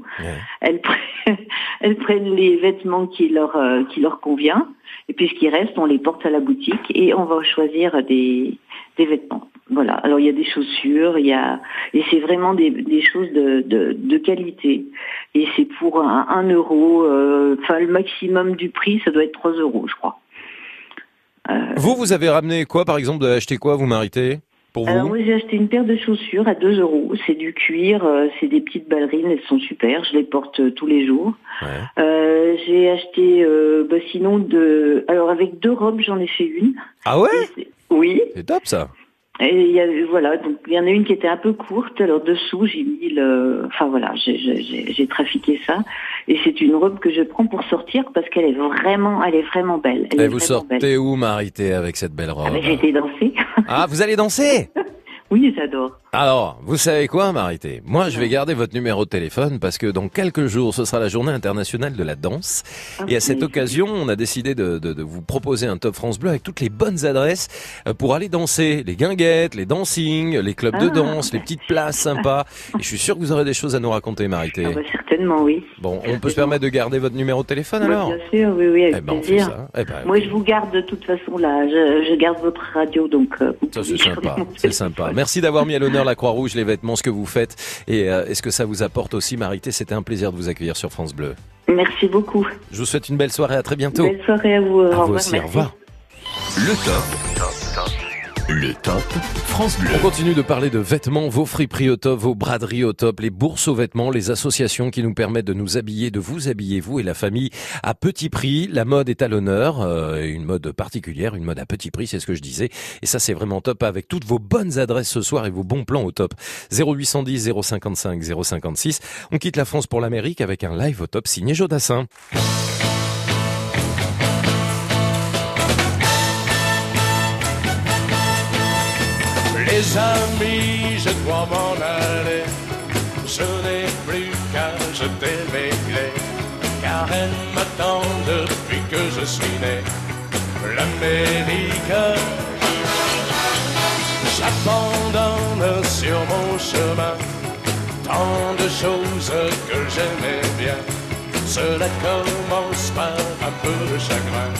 Elles, prennent, elles prennent les vêtements qui leur euh, qui leur convient. Et puis ce qui reste, on les porte à la boutique et on va choisir des des vêtements. Voilà. Alors il y a des chaussures, il y a et c'est vraiment des, des choses de, de, de qualité. Et c'est pour un, un euro. euh, Enfin le maximum du prix, ça doit être 3 euros, je crois. Vous, vous avez ramené quoi par exemple Vous avez acheté quoi vous Marité Pour Alors moi j'ai acheté une paire de chaussures à 2 euros. C'est du cuir, euh, c'est des petites ballerines, elles sont super. Je les porte euh, tous les jours. Euh, j'ai acheté, euh, bah, sinon de, alors avec deux robes j'en ai fait une. Ah ouais? Oui. C'est top ça. Et il y a, voilà, donc il y en a une qui était un peu courte. Alors dessous, j'ai mis le, enfin voilà, j'ai- trafiqué ça. Et c'est une robe que je prends pour sortir parce qu'elle est vraiment, elle est vraiment belle. Elle Et est vous sortez belle. où Marité avec cette belle robe Ah, ben, j'ai été danser. Ah, vous allez danser Oui, j'adore. Alors, vous savez quoi, Marité? Moi, je vais garder votre numéro de téléphone parce que dans quelques jours, ce sera la journée internationale de la danse. Et à cette occasion, on a décidé de, de- de vous proposer un Top France Bleu avec toutes les bonnes adresses euh, pour aller danser. Les guinguettes, les dancing, les clubs de Ah. danse, les petites places sympas. Et je suis sûr que vous aurez des choses à nous raconter, Marité. Ah, bah, certainement, oui. Bon, on peut se permettre de garder votre numéro de téléphone Bah, alors? bien sûr, oui, oui, avec Eh ben, on fait plaisir. ça. Eh ben, Moi, je vous garde de toute façon là. Je, je garde votre radio, donc. euh, Ça c'est sympa, c'est sympa. Merci d'avoir mis à l'honneur la Croix-Rouge, les vêtements, ce que vous faites et euh, est-ce que ça vous apporte aussi, Marité? C'était un plaisir de vous accueillir sur France Bleu. Merci beaucoup. Je vous souhaite une belle soirée, à très bientôt. Belle soirée à vous. Au revoir. au revoir. Le top. On continue de parler de vêtements, vos friperies au top, vos braderies au top, les bourses aux vêtements, les associations qui nous permettent de nous habiller, de vous habiller, vous et la famille, à petit prix. La mode est à l'honneur, euh, une mode particulière, une mode à petit prix, c'est ce que je disais. Et ça, c'est vraiment top avec toutes vos bonnes adresses ce soir et vos bons plans au top. 0810 055 056. On quitte la France pour l'Amérique avec un live au top signé Jodassin. Les amis, je dois m'en aller. Je n'ai plus qu'à jeter mes clés. Car elles m'attendent depuis que je suis né. L'Amérique, j'abandonne sur mon chemin tant de choses que j'aimais bien. Cela commence par un peu de chagrin.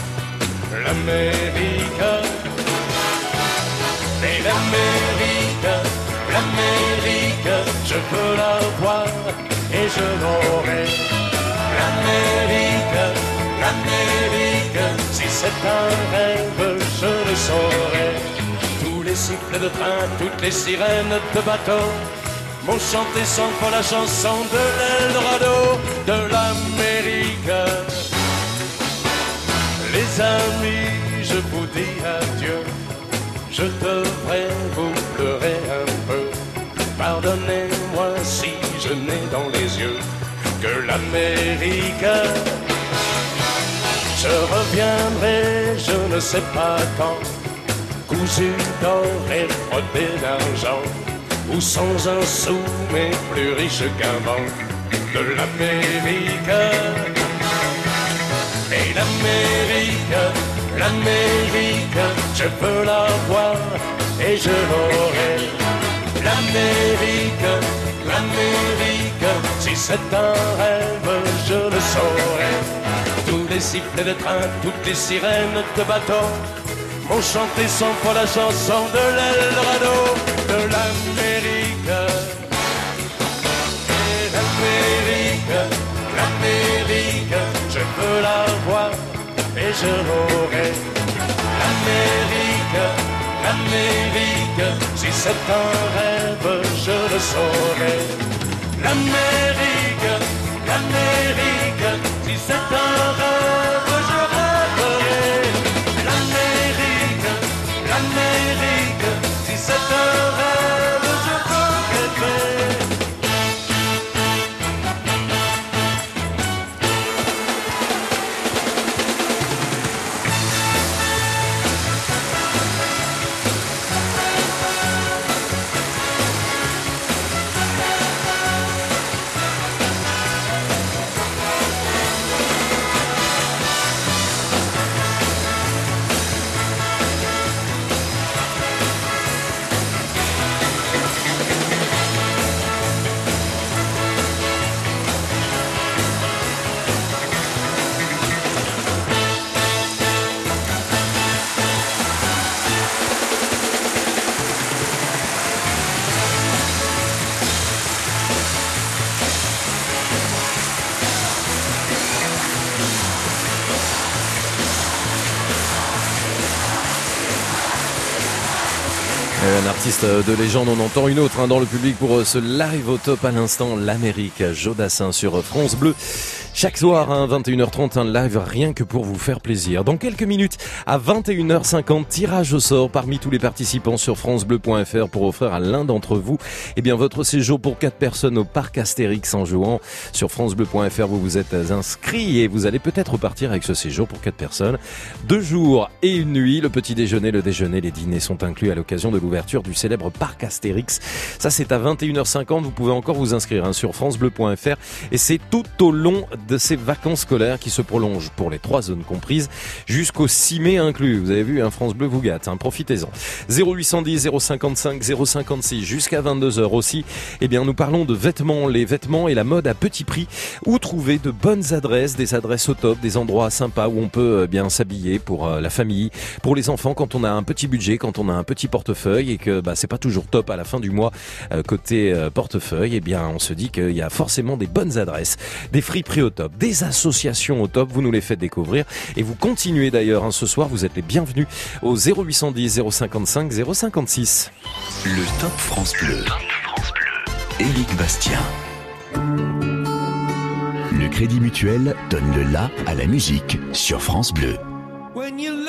L'Amérique. Mais l'Amérique, l'Amérique, je veux la voir et je l'aurai. L'Amérique, l'Amérique, si c'est un rêve, je le saurai. Tous les sifflets de train, toutes les sirènes de bateau m'ont chanté sans fois la chanson de l'Eldorado, de l'Amérique. Les amis, je vous dis adieu. Je devrais vous pleurer un peu. Pardonnez-moi si je n'ai dans les yeux que l'Amérique. Je reviendrai, je ne sais pas quand, cousu d'or et frotté d'argent, ou sans un sou mais plus riche qu'un banc de l'Amérique. Et l'Amérique, l'Amérique, je peux la voir et je l'aurai. L'Amérique, l'Amérique, si c'est un rêve, je le saurai. Tous les sifflets de train, toutes les sirènes de bateau m'ont chanté sans fois la chanson de l'Eldorado, de l'Amérique. L'Amérique, l'Amérique, je veux la voir je l'aurai. L'Amérique, l'Amérique, si c'est un rêve, je le saurai. L'Amérique, l'Amérique, si c'est un rêve, je rêverai. De légende, on entend une autre hein, dans le public pour euh, ce live au top à l'instant, l'Amérique, Jodassin sur France Bleu. Chaque soir, hein, 21h30, un live rien que pour vous faire plaisir. Dans quelques minutes, à 21h50, tirage au sort parmi tous les participants sur francebleu.fr pour offrir à l'un d'entre vous eh bien, votre séjour pour quatre personnes au parc Astérix en jouant. Sur francebleu.fr, vous vous êtes inscrit et vous allez peut-être repartir avec ce séjour pour quatre personnes. Deux jours et une nuit, le petit déjeuner, le déjeuner, les dîners sont inclus à l'occasion de l'ouverture du célèbre parc Astérix. Ça, c'est à 21h50. Vous pouvez encore vous inscrire hein, sur francebleu.fr et c'est tout au long de ces vacances scolaires qui se prolongent pour les trois zones comprises jusqu'au 6 mai inclus. Vous avez vu, un France Bleu vous gâte, hein, profitez-en. 0810 055 056 jusqu'à 22h aussi. Eh bien, nous parlons de vêtements, les vêtements et la mode à petit prix. Où trouver de bonnes adresses, des adresses au top, des endroits sympas où on peut euh, bien s'habiller pour euh, la famille, pour les enfants quand on a un petit budget, quand on a un petit portefeuille et que bah, c'est pas toujours top à la fin du mois euh, côté euh, portefeuille. Eh bien, on se dit qu'il y a forcément des bonnes adresses, des friperies top, des associations au top. Vous nous les faites découvrir et vous continuez d'ailleurs hein, ce soir. Vous êtes les bienvenus au 0810 055 056. Le Top France Bleu. Éric Bastien. Le Crédit Mutuel donne le la à la musique sur France Bleu. When you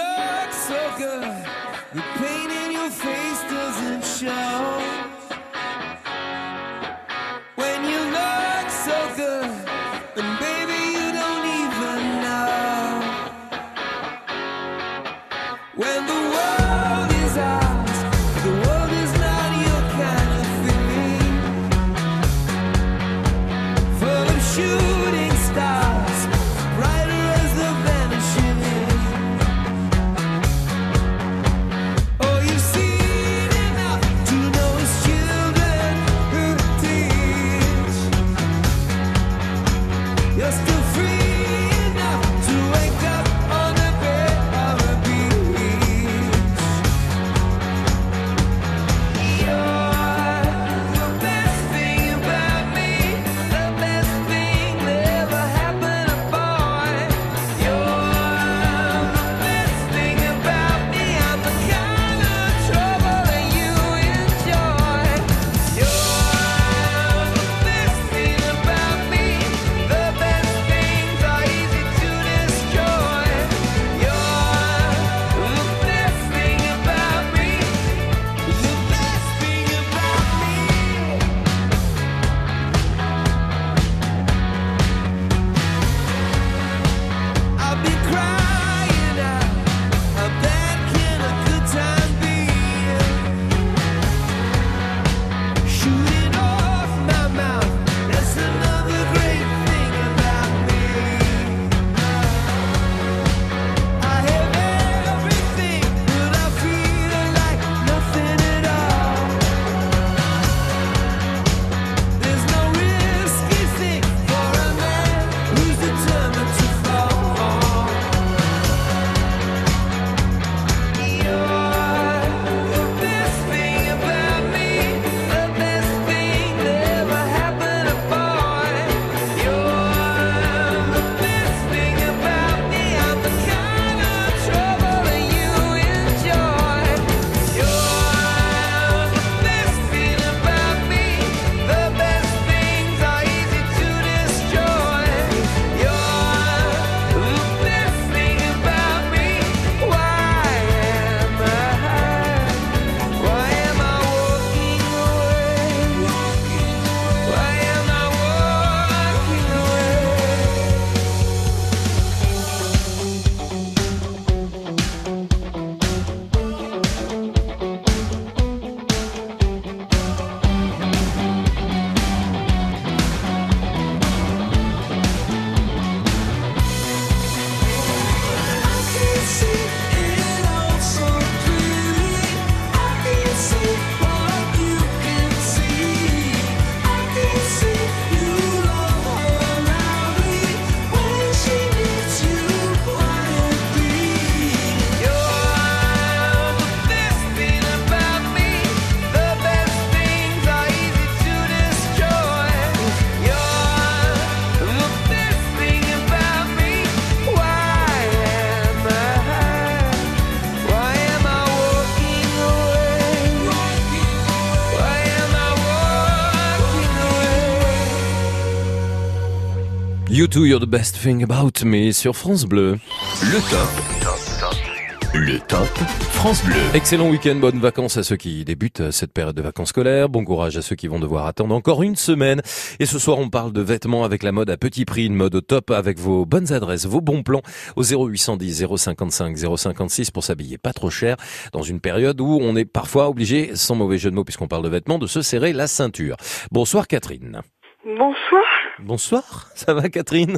You too, you're the best thing about me sur France Bleu. Le top. Le top France Bleu. Excellent week-end, bonnes vacances à ceux qui débutent euh, cette période de vacances scolaires. Bon courage à ceux qui vont devoir attendre encore une semaine. Et ce soir, on parle de vêtements avec la mode à petit prix, une mode au top avec vos bonnes adresses, vos bons plans au 0810 055 056 pour s'habiller pas trop cher dans une période où on est parfois obligé, sans mauvais jeu de mots puisqu'on parle de vêtements, de se serrer la ceinture. Bonsoir Catherine. Bonsoir. Bonsoir, ça va Catherine?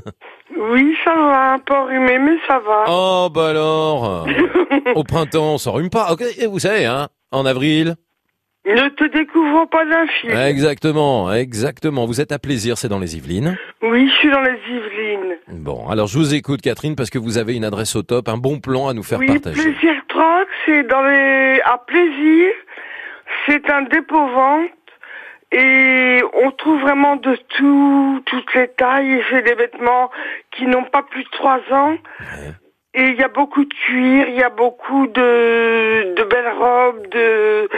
Oui, ça va, un peu enrhumé, mais ça va. Oh bah alors Au printemps, on s'enrhume pas. Ok, vous savez, hein, en avril. Ne te découvre pas d'un fil. Exactement, exactement. Vous êtes à plaisir, c'est dans les Yvelines. Oui, je suis dans les Yvelines. Bon, alors je vous écoute Catherine parce que vous avez une adresse au top, un bon plan à nous faire Oui, partager. Plaisir Troc, c'est dans les... à Plaisir. C'est un dépôt-vente. Et on trouve vraiment de tout, toutes les tailles. C'est des vêtements qui n'ont pas plus de trois ans. Et il y a beaucoup de cuir, il y a beaucoup de, de belles robes, de,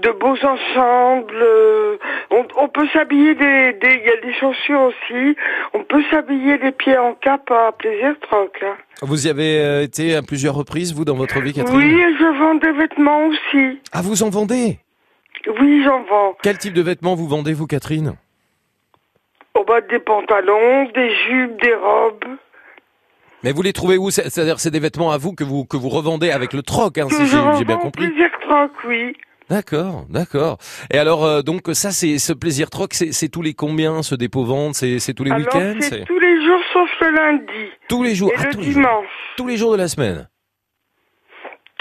de beaux ensembles. euh, On, on peut s'habiller des, des, il y a des chaussures aussi. On peut s'habiller les pieds en cap à plaisir troc, là. Vous y avez euh, été à plusieurs reprises, vous, dans votre vie, Catherine? Oui, je vends des vêtements aussi. Ah, vous en vendez? Oui, j'en vends. Quel type de vêtements vous vendez, vous, Catherine Oh bah, des pantalons, des jupes, des robes. Mais vous les trouvez où? C'est- C'est-à-dire, c'est des vêtements à vous que vous que vous revendez avec le troc, hein, si j'ai bien compris. plaisir troc, oui. D'accord, d'accord. Et alors, euh, donc ça, c'est ce plaisir troc, c'est tous les combien, ce dépôt vente? C'est tous les Alors, week-ends? c'est tous les jours sauf le lundi. Tous les jours, Et ah, le tous les jours. dimanche. tous les jours de la semaine.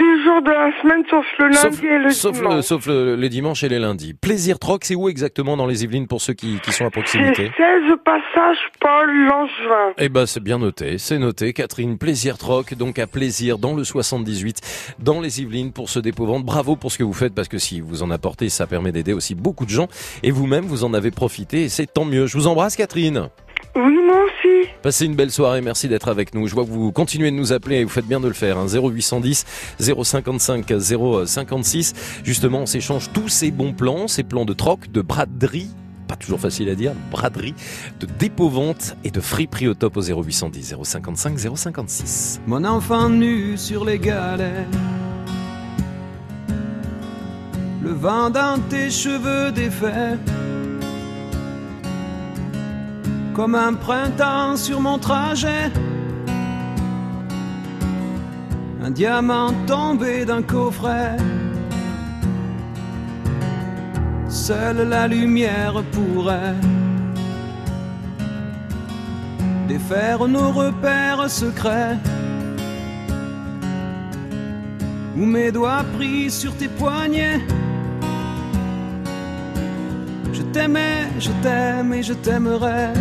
Tous jours de la semaine sauf le lundi Sauf, et le sauf, dimanche. le, sauf le, les dimanches et les lundis. Plaisir troc, c'est où exactement dans les Yvelines pour ceux qui, qui sont à C'est proximité 16 passage Paul Langevin. Eh ben, c'est bien noté, c'est noté. Catherine, plaisir troc, donc à plaisir dans le 78, dans les Yvelines pour ce dépôt vente. Bravo pour ce que vous faites parce que si vous en apportez, ça permet d'aider aussi beaucoup de gens et vous-même vous en avez profité et c'est tant mieux. Je vous embrasse, Catherine. Oui, moi aussi. Passez une belle soirée, merci d'être avec nous. Je vois que vous continuez de nous appeler et vous faites bien de le faire. Hein. 0810 055 056. Justement, on s'échange tous ces bons plans, ces plans de troc, de braderie. Pas toujours facile à dire, braderie, de dépôt-vente et de friperie au top au 0810 055 056. Mon enfant nu sur les galets. Le vent dans tes cheveux défaits. Comme un printemps sur mon trajet. Un diamant tombé d'un coffret. Seule la lumière pourrait défaire nos repères secrets. Où mes doigts pris sur tes poignets. Je t'aimais, je t'aime et je t'aimerai.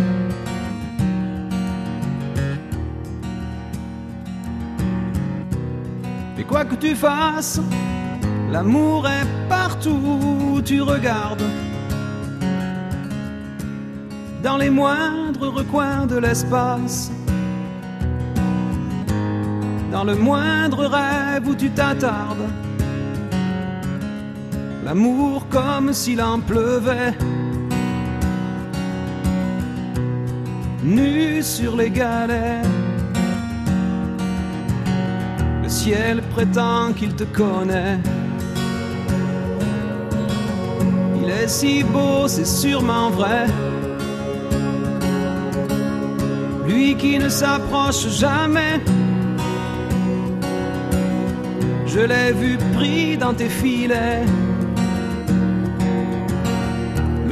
Et quoi que tu fasses, l'amour est partout où tu regardes. Dans les moindres recoins de l'espace. Dans le moindre rêve où tu t'attardes. L'amour comme s'il en pleuvait. Nu sur les galets. Le ciel prétend qu'il te connaît. Il est si beau, c'est sûrement vrai. Lui qui ne s'approche jamais. Je l'ai vu pris dans tes filets.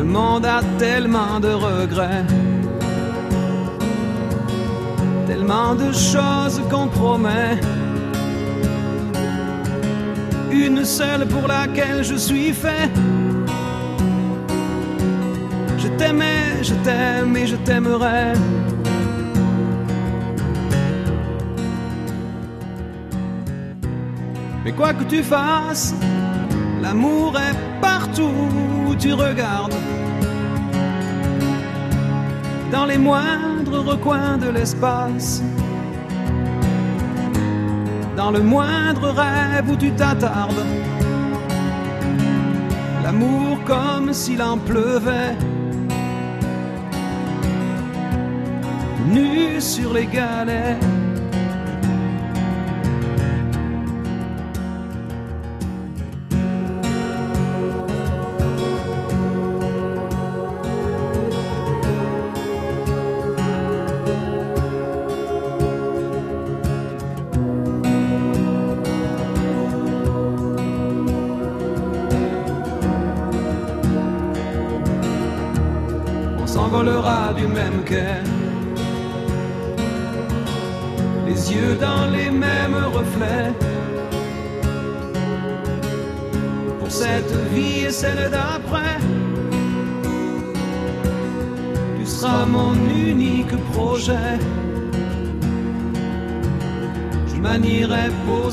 Monde a tellement de regrets. Tellement de choses qu'on promet. Une seule pour laquelle je suis fait. Je t'aimais, je t'aime et je t'aimerai. Mais quoi que tu fasses, l'amour est où tu regardes. Dans les moindres recoins de l'espace. Dans le moindre rêve où tu t'attardes. L'amour comme s'il en pleuvait. nu sur les galets.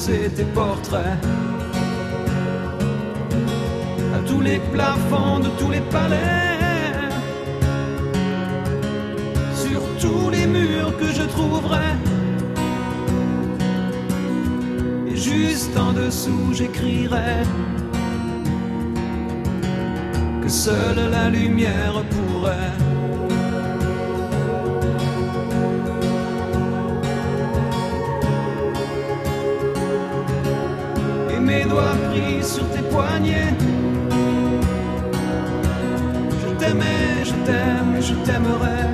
Tes portraits à tous les plafonds de tous les palais sur tous les murs que je trouverai. Et juste en dessous, j'écrirai que seule la lumière pourrait. Je t'aimais, je t'aime, je t'aimerai.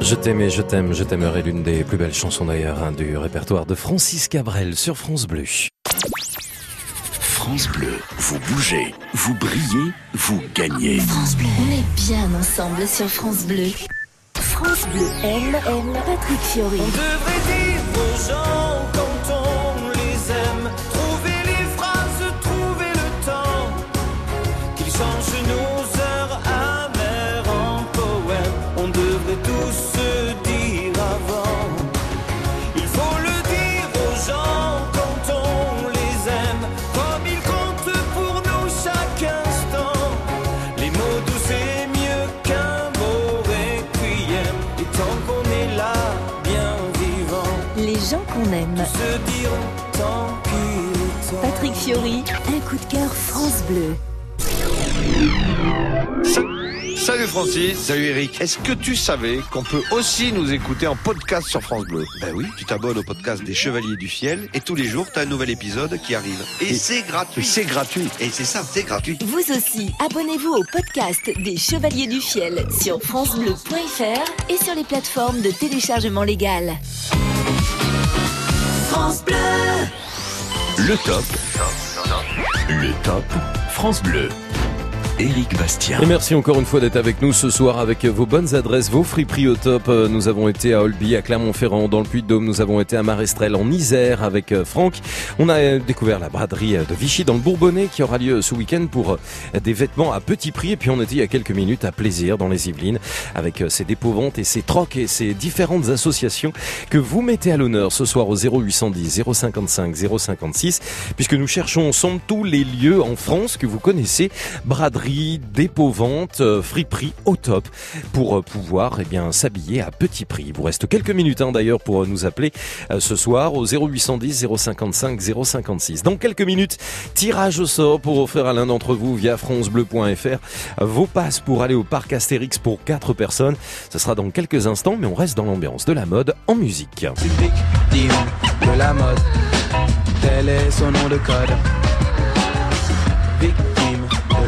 Je t'aimais, je t'aime, je t'aimerai l'une des plus belles chansons d'ailleurs hein, du répertoire de Francis Cabrel sur France Bleu. France Bleu, vous bougez, vous brillez, vous gagnez. France Bleu. On est bien ensemble sur France Bleu. Bleu aime, aime Patrick Fiori. On devrait dire aux gens Fiori, un coup de cœur France Bleu. Salut Francis. Salut Eric. Est-ce que tu savais qu'on peut aussi nous écouter en podcast sur France Bleu? Ben oui, tu t'abonnes au podcast des Chevaliers du Fiel et tous les jours, tu as un nouvel épisode qui arrive. Et, c'est gratuit. C'est gratuit. Et c'est ça, c'est gratuit. Vous aussi, abonnez-vous au podcast des Chevaliers du Fiel sur francebleu.fr et sur les plateformes de téléchargement légal. France Bleu. Le top. Le top. France Bleu. Éric Bastien. Et merci encore une fois d'être avec nous ce soir avec vos bonnes adresses, vos friperies au top. Euh, Nous avons été à Olby, à Clermont-Ferrand, dans le Puy-de-Dôme. Nous avons été à Marestrel, en Isère, avec euh, Franck. On a euh, découvert la braderie de Vichy dans le Bourbonnais qui aura lieu ce week-end pour des vêtements à petit prix. Et puis on était il y a quelques minutes à Plaisir dans les Yvelines avec ces dépôts-ventes et ces trocs et ces différentes associations que vous mettez à l'honneur ce soir au 0810 055 056 puisque nous cherchons ensemble tous les lieux en France que vous connaissez, braderie, dépôt-vente, euh, friperie au top pour euh, pouvoir eh bien s'habiller à petit prix. Il vous reste quelques minutes hein, d'ailleurs pour euh, nous appeler ce soir au 0810 055 056. Dans quelques minutes, tirage au sort pour offrir à l'un d'entre vous via francebleu.fr vos passes pour aller au parc Astérix pour 4 personnes. Ce sera dans quelques instants mais on reste dans l'ambiance de la mode en musique.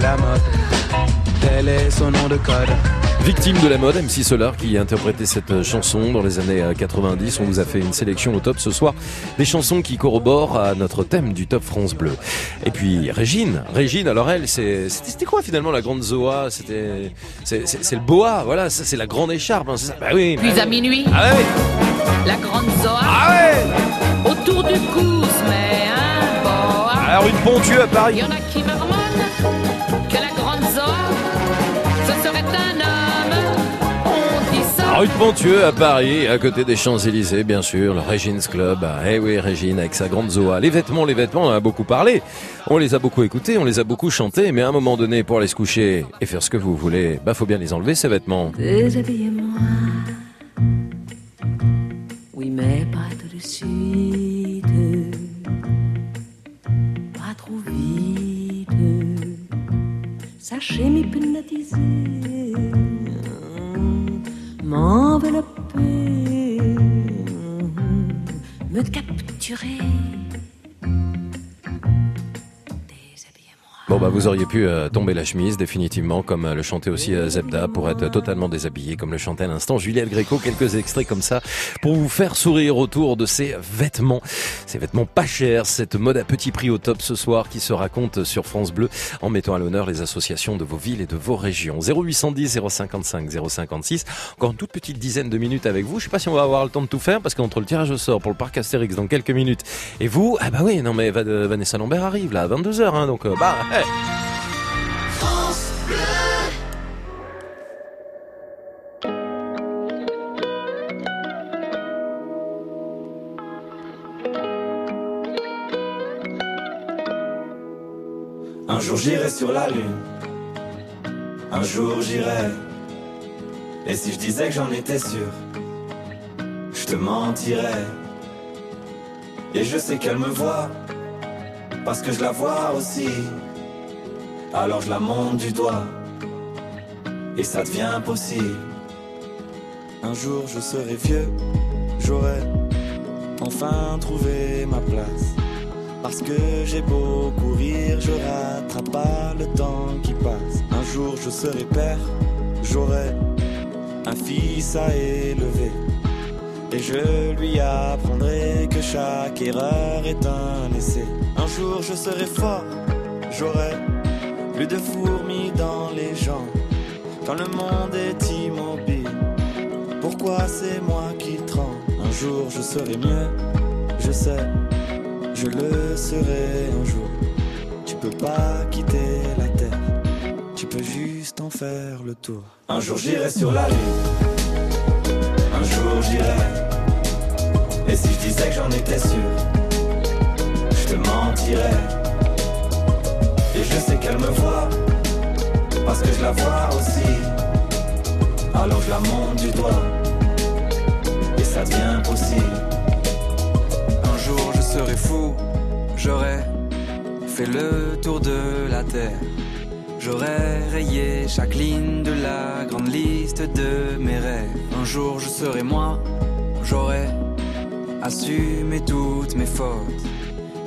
La mode, tel est son nom de code. Victime de la mode, MC Solar qui a interprété cette chanson dans les années euh, 90. On vous a fait une sélection au top ce soir. Des chansons qui corroborent à notre thème du top France Bleu. Et puis Régine, Régine, alors elle, c'est- c'était quoi finalement la grande Zoa? C'était c'est c'est- c'est le boa, voilà, ça c'est la grande écharpe, hein, c'est ça Bah oui. bah Puis à oui. minuit, Ah ouais. la grande Zoa. Ah ouais Autour du cou se met un boa. Alors une pontue à Paris. Il y en a qui Rue de Pontieux à Paris, à côté des Champs-Élysées, bien sûr, le Regine's Club. Eh oui, Régine, avec sa grande Zoa. Les vêtements, les vêtements, on a beaucoup parlé. On les a beaucoup écoutés, on les a beaucoup chantés, mais à un moment donné, pour aller se coucher et faire ce que vous voulez, bah, faut bien les enlever, ces vêtements. Déshabillez-moi. Oui, mais pas tout de suite. Pas trop vite. Sachez m'hypnotiser, m'envelopper, me capturer. Bon bah vous auriez pu euh, tomber la chemise définitivement comme euh, le chantait aussi euh, Zebda pour être totalement déshabillé comme le chantait à l'instant Juliette Gréco. Quelques extraits comme ça pour vous faire sourire autour de ces vêtements. Ces vêtements pas chers cette mode à petit prix au top ce soir qui se raconte sur France Bleu en mettant à l'honneur les associations de vos villes et de vos régions. 0810 055 056 encore une toute petite dizaine de minutes avec vous. Je sais pas si on va avoir le temps de tout faire parce qu'entre le tirage au sort pour le parc Astérix dans quelques minutes et vous ah bah oui non mais Va- Vanessa Lambert arrive là à 22h hein, donc euh, bah Un jour j'irai sur la lune, un jour j'irai. Et si je disais que j'en étais sûr, je te mentirais. Et je sais qu'elle me voit, parce que je la vois aussi. Alors je la monte du doigt, et ça devient possible. Un jour je serai vieux, j'aurai enfin trouvé ma place. Parce que j'ai beau courir, je rattrape pas le temps qui passe. Un jour je serai père, j'aurai un fils à élever. Et je lui apprendrai que chaque erreur est un essai. Un jour je serai fort, j'aurai plus de fourmis dans les jambes. Quand le monde est immobile, pourquoi c'est moi qui tremble? Un jour je serai mieux, je sais, je le serai un jour. Tu peux pas quitter la terre, tu peux juste en faire le tour. Un jour j'irai sur la lune, un jour j'irai. Et si je disais que j'en étais sûr, je te mentirais. Je sais qu'elle me voit, parce que je la vois aussi. Alors je la monte du doigt, et ça devient possible. Un jour je serai fou, j'aurai fait le tour de la terre. J'aurai rayé chaque ligne de la grande liste de mes rêves. Un jour je serai moi, j'aurai assumé toutes mes fautes.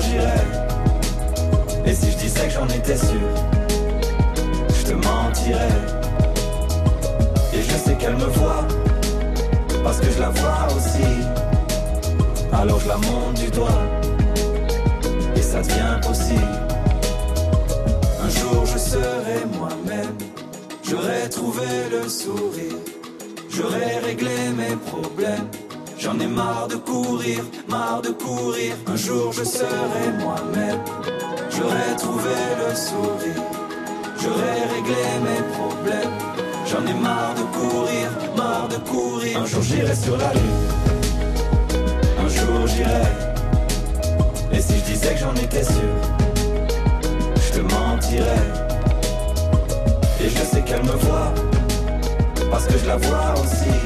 j'irai. Et si je disais que j'en étais sûr, je te mentirais. Et je sais qu'elle me voit, parce que je la vois aussi. Alors je la monte du doigt, et ça devient possible. Un jour je serai moi-même, j'aurai trouvé le sourire, j'aurai réglé mes problèmes. J'en ai marre de courir, marre de courir. Un jour je serai moi-même, j'aurai trouvé le sourire, j'aurai réglé mes problèmes. J'en ai marre de courir, marre de courir. Un jour j'irai sur la lune, un jour j'irai. Et si je disais que j'en étais sûr, je te mentirais. Et je sais qu'elle me voit, parce que je la vois aussi.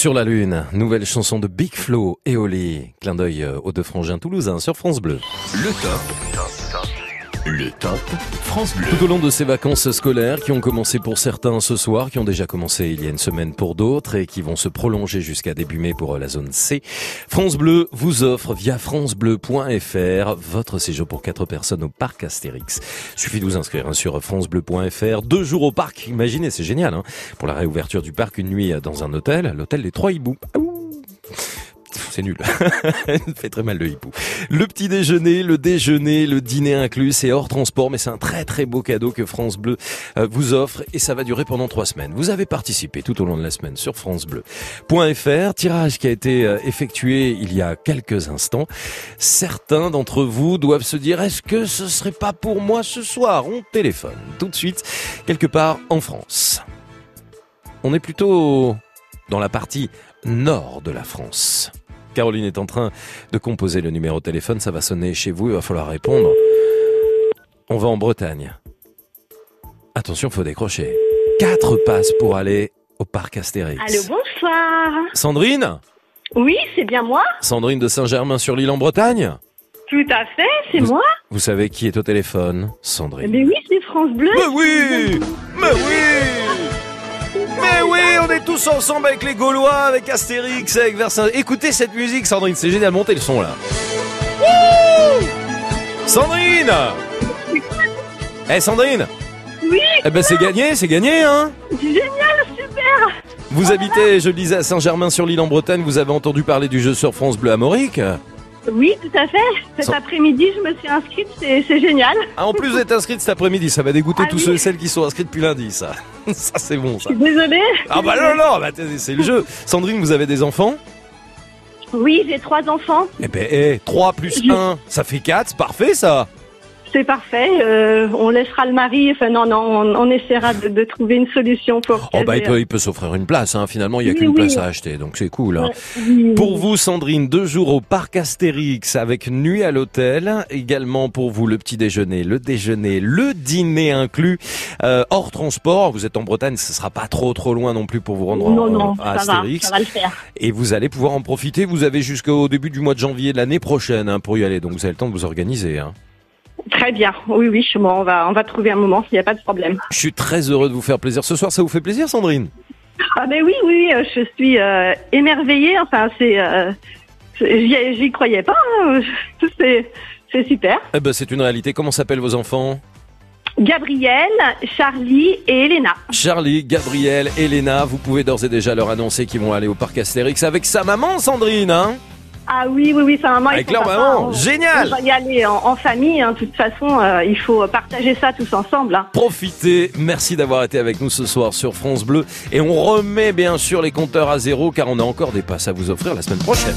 Sur la Lune, nouvelle chanson de Big Flo et Oli. Clin d'œil euh, aux deux frangins toulousains sur France Bleu. Le top. Tout au long de ces vacances scolaires qui ont commencé pour certains ce soir, qui ont déjà commencé il y a une semaine pour d'autres et qui vont se prolonger jusqu'à début mai pour la zone C, France Bleu vous offre via francebleu.fr votre séjour pour quatre personnes au parc Astérix. Suffit de vous inscrire hein, sur francebleu.fr. Deux jours au parc, imaginez, c'est génial. Hein pour la réouverture du parc, une nuit dans un hôtel, l'hôtel des Trois Hiboux. Ah. C'est nul. fait très mal le hibou. Le petit déjeuner, le déjeuner, le dîner inclus, c'est hors transport, mais c'est un très très beau cadeau que France Bleu euh, vous offre et ça va durer pendant trois semaines. Vous avez participé tout au long de la semaine sur francebleu.fr, tirage qui a été euh, effectué il y a quelques instants. Certains d'entre vous doivent se dire, est-ce que ce serait pas pour moi ce soir? On téléphone tout de suite, quelque part en France. On est plutôt dans la partie nord de la France. Caroline est en train de composer le numéro de téléphone, ça va sonner chez vous, il va falloir répondre. On va en Bretagne. Attention, faut décrocher. Quatre passes pour aller au parc Astérix. Allô, bonsoir. Sandrine Oui, c'est bien moi Sandrine de Saint-Germain-sur-l'île en Bretagne Tout à fait, c'est moi. Vous savez qui est au téléphone Eh Sandrine. bien oui, c'est France Bleu. Mais oui Mais oui Mais oui, on est tous ensemble avec les Gaulois, avec Astérix, avec Versailles. Écoutez cette musique, Sandrine, c'est génial. Montez le son là. Wouh Sandrine Eh Sandrine Oui Eh ben c'est gagné, c'est gagné, hein Génial, super Vous habitez, je le disais, à Saint-Germain-sur-l'île en Bretagne. Vous avez entendu parler du jeu sur France Bleu Amorique Oui, tout à fait. Cet Sans- après-midi, je me suis inscrite, c'est c'est génial. ah, En plus, vous êtes inscrite cet après-midi. Ça va dégoûter Ah tous oui. ceux et celles qui sont inscrits depuis lundi, ça. Ça, c'est bon, ça. Je suis désolée. Ah bah non, non, bah, c'est le jeu. Sandrine, vous avez des enfants? Oui, j'ai trois enfants. Eh ben, eh, 3 plus 1, ça fait 4, parfait ça C'est parfait. euh, on laissera le mari. Enfin, non, non, on, on essaiera de, de trouver une solution pour. Oh bah il peut, il peut s'offrir une place, hein. finalement il n'y a Oui, qu'une oui. place à acheter, donc c'est cool. hein. Oui, Pour vous Sandrine, deux jours au parc Astérix avec nuit à l'hôtel, également pour vous le petit déjeuner, le déjeuner, le dîner inclus, euh, hors transport, vous êtes en Bretagne, ce sera pas trop trop loin non plus pour vous rendre Non, en- non, à ça va, Astérix. ça va le faire. Et vous allez pouvoir en profiter, vous avez jusqu'au début du mois de janvier de l'année prochaine hein, pour y aller, donc vous avez le temps de vous organiser. hein. Très bien. Oui, oui, bon, on va, on va trouver un moment. Il n'y a pas de problème. Je suis très heureux de vous faire plaisir ce soir, ça vous fait plaisir Sandrine? Ah ben oui, oui, euh, je suis euh, émerveillée. Enfin, c'est, euh, j'y, croyais pas. hein. C'est, c'est super. Eh ben c'est une réalité, comment s'appellent vos enfants? Gabriel, Charlie et Elena. Charlie, Gabriel, Elena, vous pouvez d'ores et déjà leur annoncer qu'ils vont aller au parc Astérix avec sa maman Sandrine, hein? Ah oui, oui, oui, c'est un moment. Avec leur maman, on- génial. On va y aller en, en famille. hein. De toute façon, euh, il faut partager ça tous ensemble. hein. Profitez, merci d'avoir été avec nous ce soir sur France Bleu et on remet bien sûr les compteurs à zéro car on a encore des passes à vous offrir la semaine prochaine.